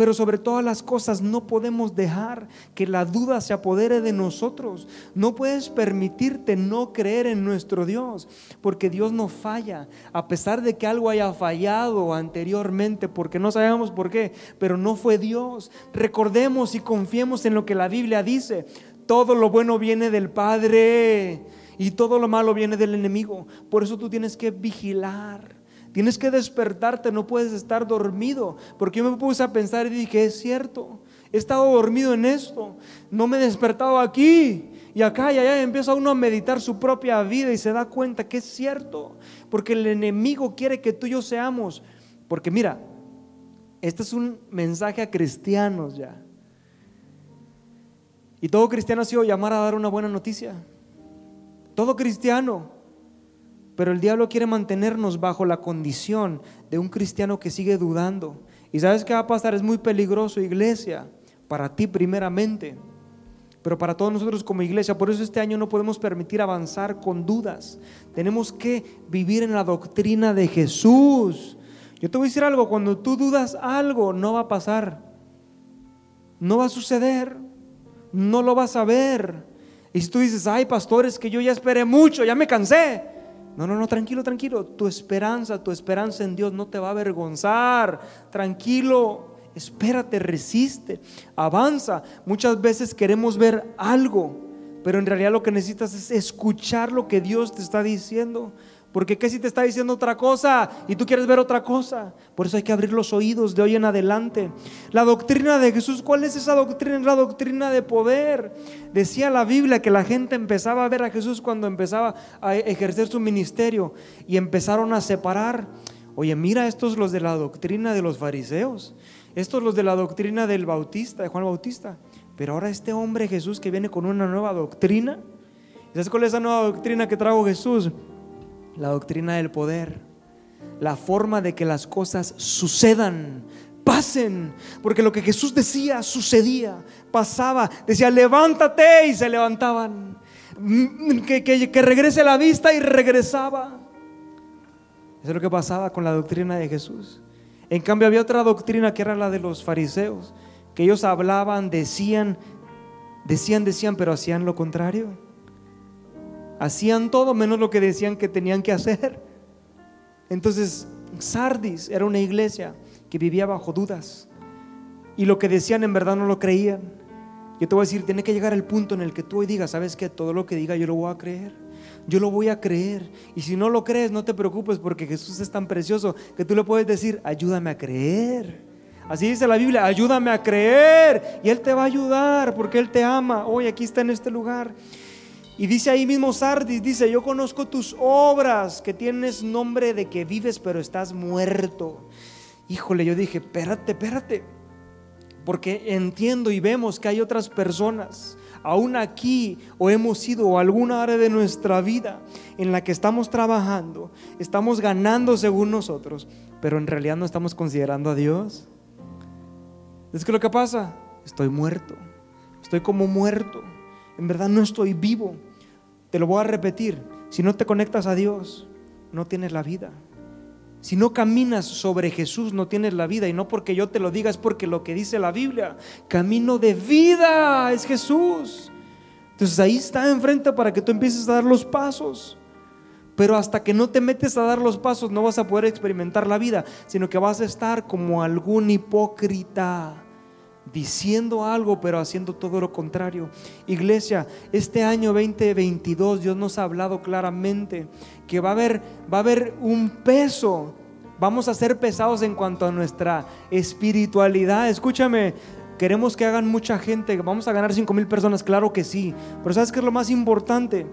Pero sobre todas las cosas no podemos dejar que la duda se apodere de nosotros. No puedes permitirte no creer en nuestro Dios, porque Dios no falla, a pesar de que algo haya fallado anteriormente, porque no sabemos por qué, pero no fue Dios. Recordemos y confiemos en lo que la Biblia dice. Todo lo bueno viene del Padre y todo lo malo viene del enemigo. Por eso tú tienes que vigilar Tienes que despertarte, no puedes estar dormido. Porque yo me puse a pensar y dije, es cierto, he estado dormido en esto, no me he despertado aquí. Y acá y allá empieza uno a meditar su propia vida y se da cuenta que es cierto. Porque el enemigo quiere que tú y yo seamos. Porque mira, este es un mensaje a cristianos ya. Y todo cristiano ha sido llamar a dar una buena noticia. Todo cristiano. Pero el diablo quiere mantenernos bajo la condición de un cristiano que sigue dudando. ¿Y sabes qué va a pasar? Es muy peligroso, iglesia, para ti primeramente, pero para todos nosotros como iglesia. Por eso este año no podemos permitir avanzar con dudas. Tenemos que vivir en la doctrina de Jesús. Yo te voy a decir algo, cuando tú dudas algo, no va a pasar. No va a suceder. No lo vas a ver. Y si tú dices, ay, pastores, que yo ya esperé mucho, ya me cansé. No, no, no, tranquilo, tranquilo. Tu esperanza, tu esperanza en Dios no te va a avergonzar. Tranquilo, espérate, resiste, avanza. Muchas veces queremos ver algo, pero en realidad lo que necesitas es escuchar lo que Dios te está diciendo. Porque qué si te está diciendo otra cosa y tú quieres ver otra cosa. Por eso hay que abrir los oídos de hoy en adelante. La doctrina de Jesús, ¿cuál es esa doctrina? Es la doctrina de poder. Decía la Biblia que la gente empezaba a ver a Jesús cuando empezaba a ejercer su ministerio y empezaron a separar. Oye, mira estos los de la doctrina de los fariseos. Estos los de la doctrina del Bautista, de Juan Bautista. Pero ahora este hombre Jesús que viene con una nueva doctrina. ¿Sabes cuál es esa nueva doctrina que trajo Jesús? La doctrina del poder, la forma de que las cosas sucedan, pasen, porque lo que Jesús decía sucedía, pasaba, decía, levántate y se levantaban, mm, que, que, regrese la vista y regresaba. Eso es lo que pasaba con la doctrina de Jesús. En cambio había otra doctrina que era la de los fariseos, que ellos hablaban, decían, decían, decían, pero hacían lo contrario. Hacían todo menos lo que decían que tenían que hacer. Entonces, Sardis era una iglesia que vivía bajo dudas. Y lo que decían en verdad no lo creían. Yo te voy a decir, tiene que llegar el punto en el que tú hoy digas, ¿sabes qué? Todo lo que diga yo lo voy a creer. Yo lo voy a creer. Y si no lo crees, no te preocupes porque Jesús es tan precioso que tú le puedes decir, ayúdame a creer. Así dice la Biblia, ayúdame a creer. Y Él te va a ayudar porque Él te ama. Hoy aquí está en este lugar. Y dice ahí mismo Sardis, dice, yo conozco tus obras, que tienes nombre de que vives pero estás muerto. Híjole, yo dije, espérate, espérate. Porque entiendo y vemos que hay otras personas, aún aquí, o hemos ido o alguna área de nuestra vida en la que estamos trabajando, estamos ganando según nosotros, pero en realidad no estamos considerando a Dios. Es que lo que pasa, estoy muerto, estoy como muerto, en verdad no estoy vivo. Te lo voy a repetir, si no te conectas a Dios, no tienes la vida. Si no caminas sobre Jesús, no tienes la vida. Y no porque yo te lo diga, es porque lo que dice la Biblia, camino de vida es Jesús. Entonces ahí está enfrente para que tú empieces a dar los pasos. Pero hasta que no te metes a dar los pasos, no vas a poder experimentar la vida, sino que vas a estar como algún hipócrita diciendo algo pero haciendo todo lo contrario. Iglesia, este año 2022 Dios nos ha hablado claramente que va a haber va a haber un peso. Vamos a ser pesados en cuanto a nuestra espiritualidad. Escúchame, queremos que hagan mucha gente, vamos a ganar 5 mil personas, claro que sí. Pero ¿sabes qué es lo más importante?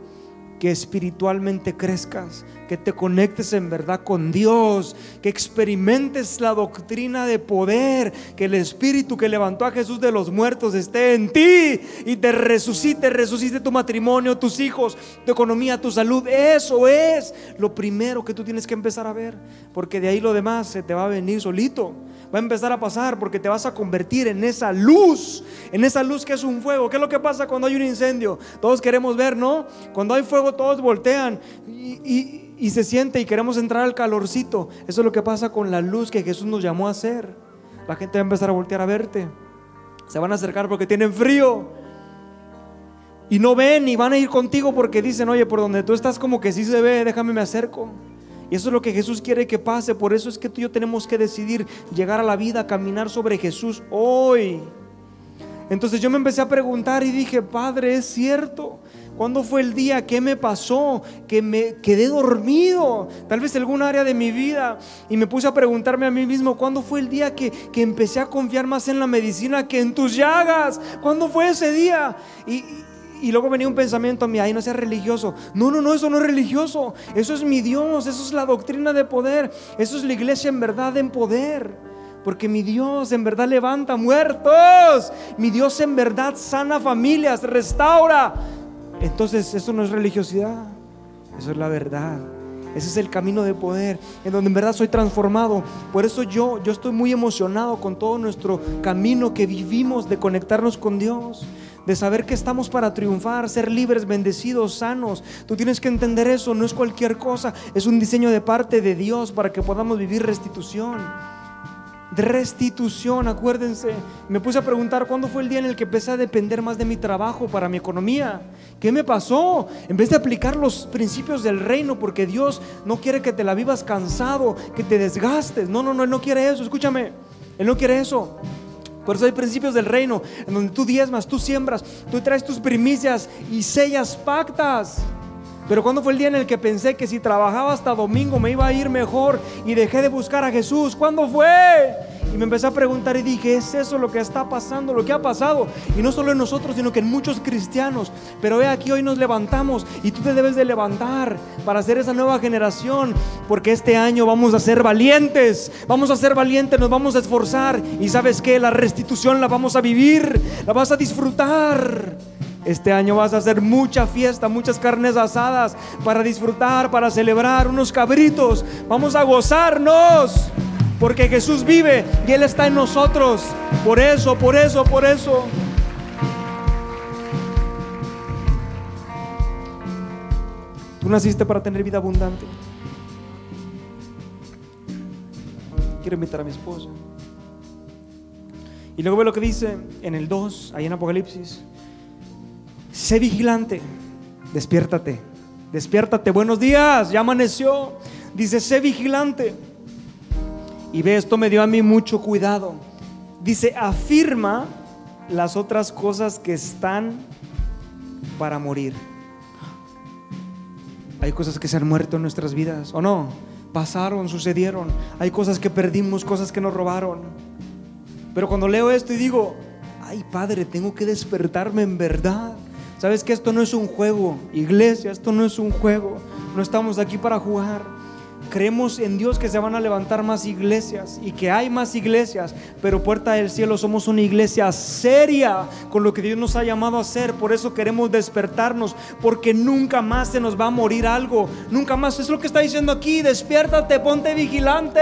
que espiritualmente crezcas, que te conectes en verdad con Dios, que experimentes la doctrina de poder, que el Espíritu que levantó a Jesús de los muertos esté en ti y te resucite, resucite tu matrimonio, tus hijos, tu economía, tu salud. Eso es lo primero que tú tienes que empezar a ver, porque de ahí lo demás se te va a venir solito va a empezar a pasar porque te vas a convertir en esa luz, en esa luz que es un fuego. ¿Qué es lo que pasa cuando hay un incendio? Todos queremos ver, ¿no? Cuando hay fuego todos voltean y, se siente y queremos entrar al calorcito. Eso es lo que pasa con la luz que Jesús nos llamó a hacer. La gente va a empezar a voltear a verte. Se van a acercar porque tienen frío. Y no ven y van a ir contigo porque dicen, oye, por donde tú estás como que sí se ve, déjame me acerco. Y eso es lo que Jesús quiere que pase. Por eso es que tú y yo tenemos que decidir llegar a la vida, caminar sobre Jesús hoy. Entonces yo me empecé a preguntar y dije, Padre, es cierto. ¿Cuándo fue el día? ¿Qué me pasó? Que me quedé dormido. Tal vez algún área de mi vida. Y me puse a preguntarme a mí mismo, ¿cuándo fue el día que, que empecé a confiar más en la medicina que en tus llagas? ¿Cuándo fue ese día? Y, y luego venía un pensamiento a mí, ay, no sea religioso. No, no, no, eso no es religioso. Eso es mi Dios, eso es la doctrina de poder. Eso es la iglesia en verdad en poder. Porque mi Dios en verdad levanta muertos. Mi Dios en verdad sana familias, restaura. Entonces, eso no es religiosidad. Eso es la verdad. Ese es el camino de poder, en donde en verdad soy transformado. Por eso yo, yo estoy muy emocionado con todo nuestro camino que vivimos de conectarnos con Dios de saber que estamos para triunfar, ser libres, bendecidos, sanos. Tú tienes que entender eso, no es cualquier cosa, es un diseño de parte de Dios para que podamos vivir restitución. Restitución, acuérdense. Me puse a preguntar cuándo fue el día en el que empecé a depender más de mi trabajo para mi economía. ¿Qué me pasó? En vez de aplicar los principios del reino, porque Dios no quiere que te la vivas cansado, que te desgastes. No, no, no, Él no quiere eso. Escúchame, Él no quiere eso. Por eso hay principios del reino en donde tú diezmas, tú siembras, tú traes tus primicias y sellas pactas. Pero cuando fue el día en el que pensé que si trabajaba hasta domingo me iba a ir mejor y dejé de buscar a Jesús? ¿Cuándo fue? Y me empecé a preguntar y dije, ¿es eso lo que está pasando, lo que ha pasado? Y no solo en nosotros, sino que en muchos cristianos. Pero ve aquí, hoy nos levantamos y tú te debes de levantar para ser esa nueva generación, porque este año vamos a ser valientes, vamos a ser valientes, nos vamos a esforzar y sabes que la restitución la vamos a vivir, la vas a disfrutar. Este año vas a hacer mucha fiesta, muchas carnes asadas para disfrutar, para celebrar, unos cabritos. Vamos a gozarnos. Porque Jesús vive y Él está en nosotros. Por eso, por eso, por eso. Tú naciste para tener vida abundante. Quiero invitar a mi esposa. Y luego ve lo que dice en el 2, ahí en Apocalipsis. Sé vigilante, despiértate, despiértate, buenos días, ya amaneció. Dice, sé vigilante y ve, esto me dio a mí mucho cuidado. Dice, afirma las otras cosas que están para morir. Hay cosas que se han muerto en nuestras vidas, ¿o no? Pasaron, sucedieron. Hay cosas que perdimos, cosas que nos robaron. Pero cuando leo esto y digo, ay Padre, tengo que despertarme en verdad. Sabes que esto no es un juego, iglesia, esto no es un juego. No estamos aquí para jugar. Creemos en Dios que se van a levantar más iglesias y que hay más iglesias, pero Puerta del Cielo somos una iglesia seria con lo que Dios nos ha llamado a hacer. Por eso queremos despertarnos, porque nunca más se nos va a morir algo. Nunca más. Es lo que está diciendo aquí. Despiértate, ponte vigilante,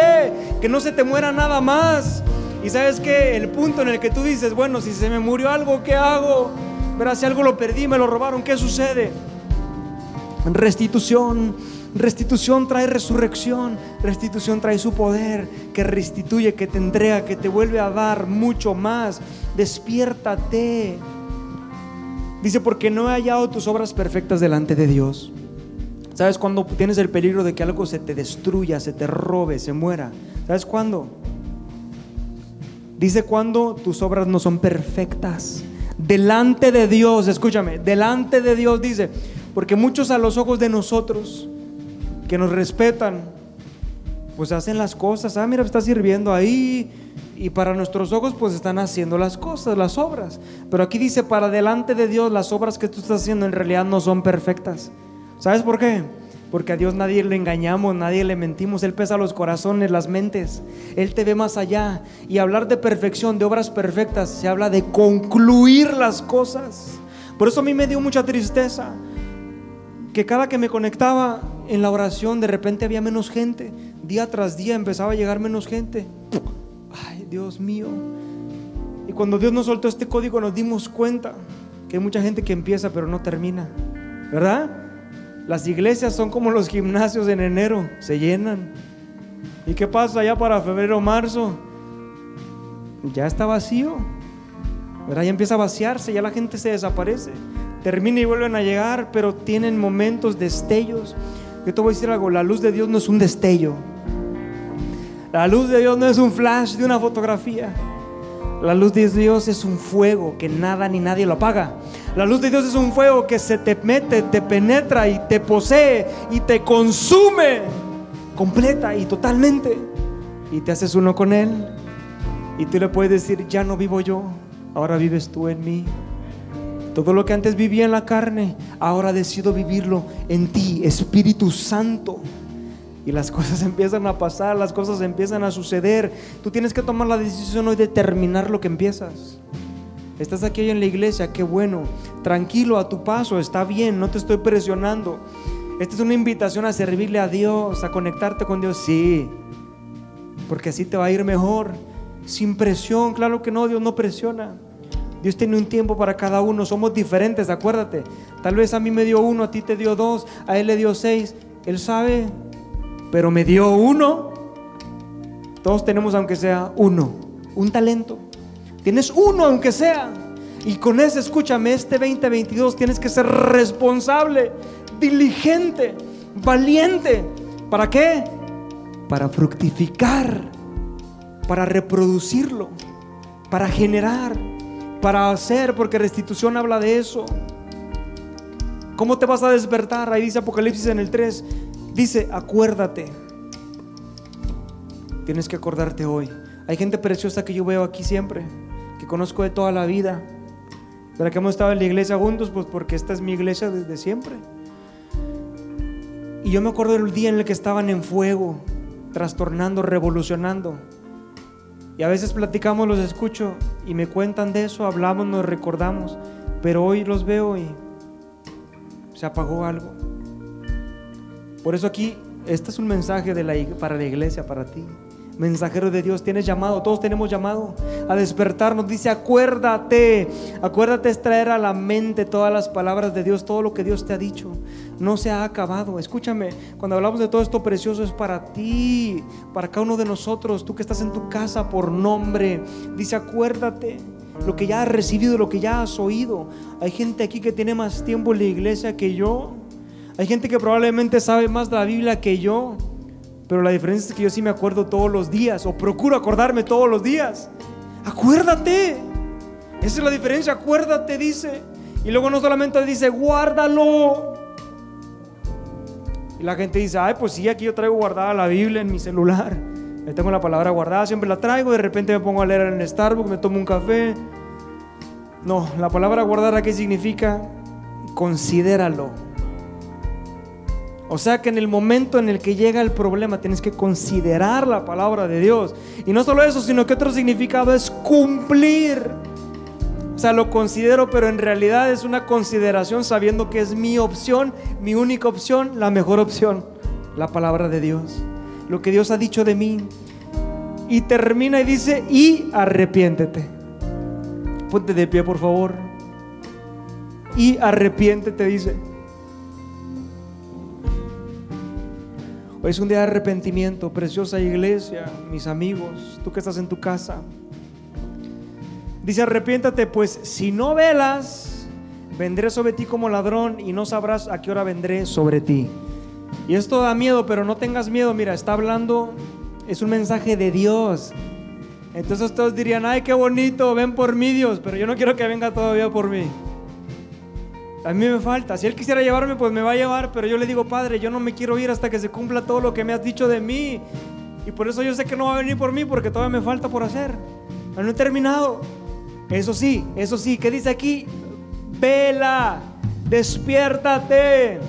que no se te muera nada más. Y sabes que el punto en el que tú dices, bueno, si se me murió algo, ¿qué hago? Pero si algo lo perdí, me lo robaron, ¿qué sucede? Restitución Restitución trae resurrección, restitución trae su poder, que restituye, que te entrega, que te vuelve a dar mucho más. Despiértate. Dice, porque no he hallado tus obras perfectas delante de Dios. ¿Sabes cuando tienes el peligro de que algo se te destruya, se te robe, se muera? ¿Sabes cuándo? Dice cuando tus obras no son perfectas. Delante de Dios, escúchame, delante de Dios dice, porque muchos a los ojos de nosotros que nos respetan, pues hacen las cosas. Ah, mira, está sirviendo ahí. Y para nuestros ojos, pues están haciendo las cosas, las obras. Pero aquí dice, para delante de Dios, las obras que tú estás haciendo en realidad no son perfectas. ¿Sabes por qué? Porque a Dios nadie le engañamos, nadie le mentimos. Él pesa los corazones, las mentes. Él te ve más allá. Y hablar de perfección, de obras perfectas, se habla de concluir las cosas. Por eso a mí me dio mucha tristeza que cada que me conectaba en la oración de repente había menos gente. Día tras día empezaba a llegar menos gente. Ay, Dios mío. Y cuando Dios nos soltó este código nos dimos cuenta que hay mucha gente que empieza pero no termina. ¿Verdad? Las iglesias son como los gimnasios en enero, se llenan. ¿Y qué pasa ya para febrero o marzo? Ya está vacío. ¿Verdad? Ya empieza a vaciarse, ya la gente se desaparece termina y vuelven a llegar, pero tienen momentos, destellos. Yo te voy a decir algo, la luz de Dios no es un destello. La luz de Dios no es un flash de una fotografía. La luz de Dios es un fuego que nada ni nadie lo apaga. La luz de Dios es un fuego que se te mete, te penetra y te posee y te consume completa y totalmente. Y te haces uno con Él. Y tú le puedes decir, ya no vivo yo, ahora vives tú en mí. Todo lo que antes vivía en la carne, ahora decido vivirlo en ti, Espíritu Santo. Y las cosas empiezan a pasar, las cosas empiezan a suceder. Tú tienes que tomar la decisión hoy de terminar lo que empiezas. Estás aquí hoy en la iglesia, qué bueno. Tranquilo a tu paso, está bien, no te estoy presionando. Esta es una invitación a servirle a Dios, a conectarte con Dios, sí, porque así te va a ir mejor, sin presión, claro que no, Dios no presiona. Dios tiene un tiempo para cada uno, somos diferentes, acuérdate. Tal vez a mí me dio uno, a ti te dio dos, a él le dio seis. Él sabe, pero me dio uno. Todos tenemos, aunque sea uno, un talento. Tienes uno, aunque sea. Y con ese, escúchame, este 2022 tienes que ser responsable, diligente, valiente. ¿Para qué? Para fructificar, para reproducirlo, para generar para hacer, porque restitución habla de eso. ¿Cómo te vas a despertar? Ahí dice Apocalipsis en el 3. Dice, acuérdate. Tienes que acordarte hoy. Hay gente preciosa que yo veo aquí siempre, conozco de toda la vida. Pero que hemos estado en la iglesia juntos, pues porque esta es mi iglesia desde siempre. Y yo me acuerdo del día en el que estaban en fuego, trastornando, revolucionando. Y a veces platicamos, los escucho y me cuentan de eso, hablamos, nos recordamos, pero hoy los veo y se apagó algo. Por eso aquí, este es un mensaje de la, para la iglesia, para ti mensajero de Dios, tienes llamado, todos tenemos llamado a despertarnos. Dice, acuérdate, acuérdate es traer a la mente todas las palabras de Dios, todo lo que Dios te ha dicho. No se ha acabado. Escúchame, cuando hablamos de todo esto precioso es para ti, para cada uno de nosotros, tú que estás en tu casa por nombre. Dice, acuérdate lo que ya has recibido, lo que ya has oído. Hay gente aquí que tiene más tiempo en la iglesia que yo. Hay gente que probablemente sabe más de la Biblia que yo. Pero la diferencia es que yo sí me acuerdo todos los días, o procuro acordarme todos los días. Acuérdate. Esa es la diferencia, acuérdate, dice. Y luego no solamente dice, guárdalo. Y la gente dice, ay, pues sí, aquí yo traigo guardada la Biblia en mi celular. Me tengo la palabra guardada, siempre la traigo. De repente me pongo a leer en Starbucks, me tomo un café. No, la palabra guardar aquí significa considéralo o sea que en el momento en el que llega el problema tienes que considerar la palabra de Dios. Y no solo eso, sino que otro significado es cumplir. O sea, lo considero, pero en realidad es una consideración sabiendo que es mi opción, mi única opción, la mejor opción, la palabra de Dios. Lo que Dios ha dicho de mí. Y termina y dice, y arrepiéntete. Ponte de pie, por favor. Y arrepiéntete, dice. Hoy es un día de arrepentimiento, preciosa iglesia, mis amigos, tú que estás en tu casa. Dice, arrepiéntate, pues si no velas, vendré sobre ti como ladrón y no sabrás a qué hora vendré sobre ti. Y esto da miedo, pero no tengas miedo, mira, está hablando, es un mensaje de Dios. Entonces todos dirían, ay, qué bonito, ven por mí Dios, pero yo no quiero que venga todavía por mí. A mí me falta. Si Él quisiera llevarme, pues me va a llevar. Pero yo le digo, Padre, yo no me quiero ir hasta que se cumpla todo lo que me has dicho de mí. Y por eso yo sé que no va a venir por mí, porque todavía me falta por hacer. no he terminado. Eso sí, eso sí. ¿Qué dice aquí? Vela, despiértate,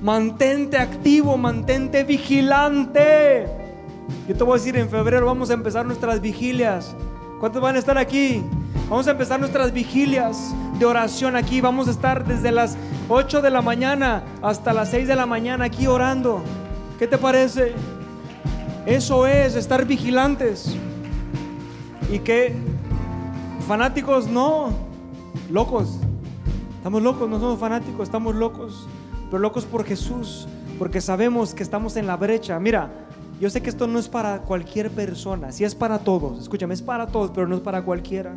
mantente activo, mantente vigilante. Yo te voy a decir, en febrero vamos a empezar nuestras vigilias. ¿Cuántos van a estar aquí? Vamos a empezar nuestras vigilias de oración aquí. Vamos a estar desde las 8 de la mañana hasta las 6 de la mañana aquí orando. ¿Qué te parece? Eso es estar vigilantes. Y que fanáticos no, locos. Estamos locos, no somos fanáticos, estamos locos. Pero locos por Jesús, porque sabemos que estamos en la brecha. Mira, yo sé que esto no es para cualquier persona, si es para todos, escúchame, es para todos, pero no es para cualquiera.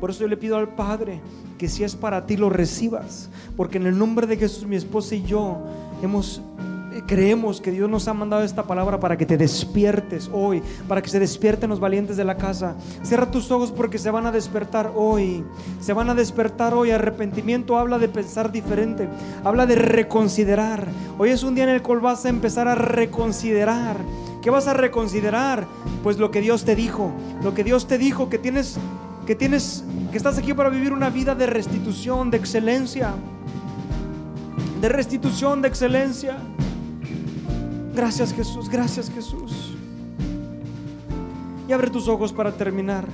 Por eso yo le pido al Padre que si es para ti lo recibas, porque en el nombre de Jesús mi esposa y yo eh, creemos que Dios nos ha mandado esta palabra para que te despiertes hoy, para que se despierten los valientes de la casa. Cierra tus ojos porque se van a despertar hoy. Se van a despertar hoy. Arrepentimiento habla de pensar diferente, habla de reconsiderar. Hoy es un día en el cual vas a empezar a reconsiderar. ¿Qué vas a reconsiderar? Pues lo que Dios te dijo, lo que Dios te dijo que tienes que tienes, que estás aquí para vivir una vida de restitución, de excelencia, de restitución, de excelencia. Gracias Jesús, gracias Jesús. Y abre tus ojos para terminar.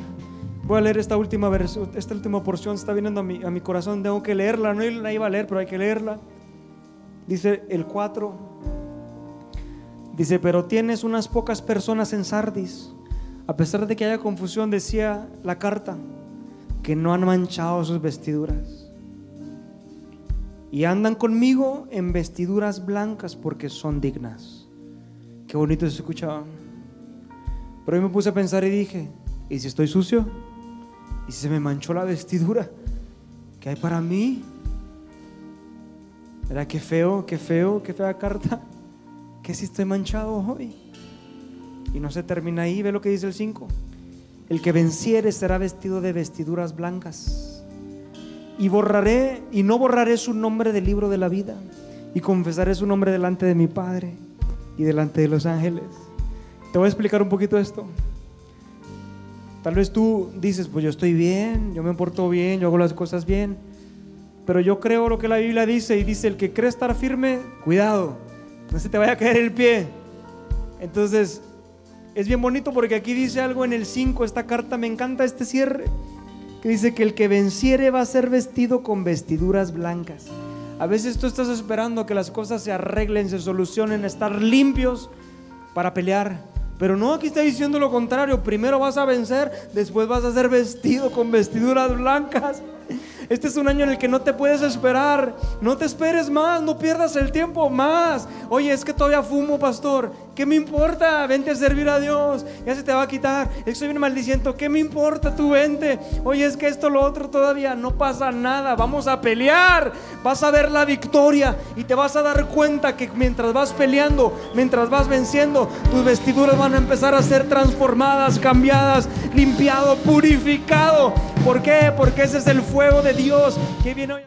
Voy a leer esta última versión, esta última porción está viniendo a mi, a mi corazón. Tengo que leerla, no la iba a leer, pero hay que leerla. Dice el 4. Dice, pero tienes unas pocas personas en Sardis. A pesar de que haya confusión, decía la carta, que no han manchado sus vestiduras. Y andan conmigo en vestiduras blancas porque son dignas. Qué bonito se escuchaba. Pero yo me puse a pensar y dije, ¿y si estoy sucio? ¿Y si se me manchó la vestidura? ¿Qué hay para mí? ¿Verdad qué feo, qué feo, qué fea carta? Que si estoy manchado hoy. Y no se termina ahí, ve lo que dice el 5. El que venciere será vestido de vestiduras blancas. Y borraré, y no borraré su nombre del libro de la vida. Y confesaré su nombre delante de mi Padre y delante de los ángeles. Te voy a explicar un poquito esto. Tal vez tú dices, pues yo estoy bien, yo me porto bien, yo hago las cosas bien. Pero yo creo lo que la Biblia dice y dice, el que cree estar firme, cuidado, no se te vaya a caer el pie. Entonces, es bien bonito porque aquí dice algo en el 5, esta carta, me encanta este cierre, que dice que el que venciere va a ser vestido con vestiduras blancas. A veces tú estás esperando que las cosas se arreglen, se solucionen, estar limpios para pelear. Pero no, aquí está diciendo lo contrario. Primero vas a vencer, después vas a ser vestido con vestiduras blancas. Este es un año en el que no te puedes esperar. No te esperes más, no pierdas el tiempo más. Oye, es que todavía fumo, pastor. ¿Qué me importa? Vente a servir a Dios. Ya se te va a quitar. Estoy bien maldiciendo. ¿Qué me importa? Tú vente. Oye, es que esto, lo otro todavía no pasa nada. Vamos a pelear. Vas a ver la victoria y te vas a dar cuenta que mientras vas peleando, mientras vas venciendo, tus vestiduras van a empezar a ser transformadas, cambiadas, limpiado, purificado. ¿Por qué? Porque ese es el fuego de Dios que viene hoy.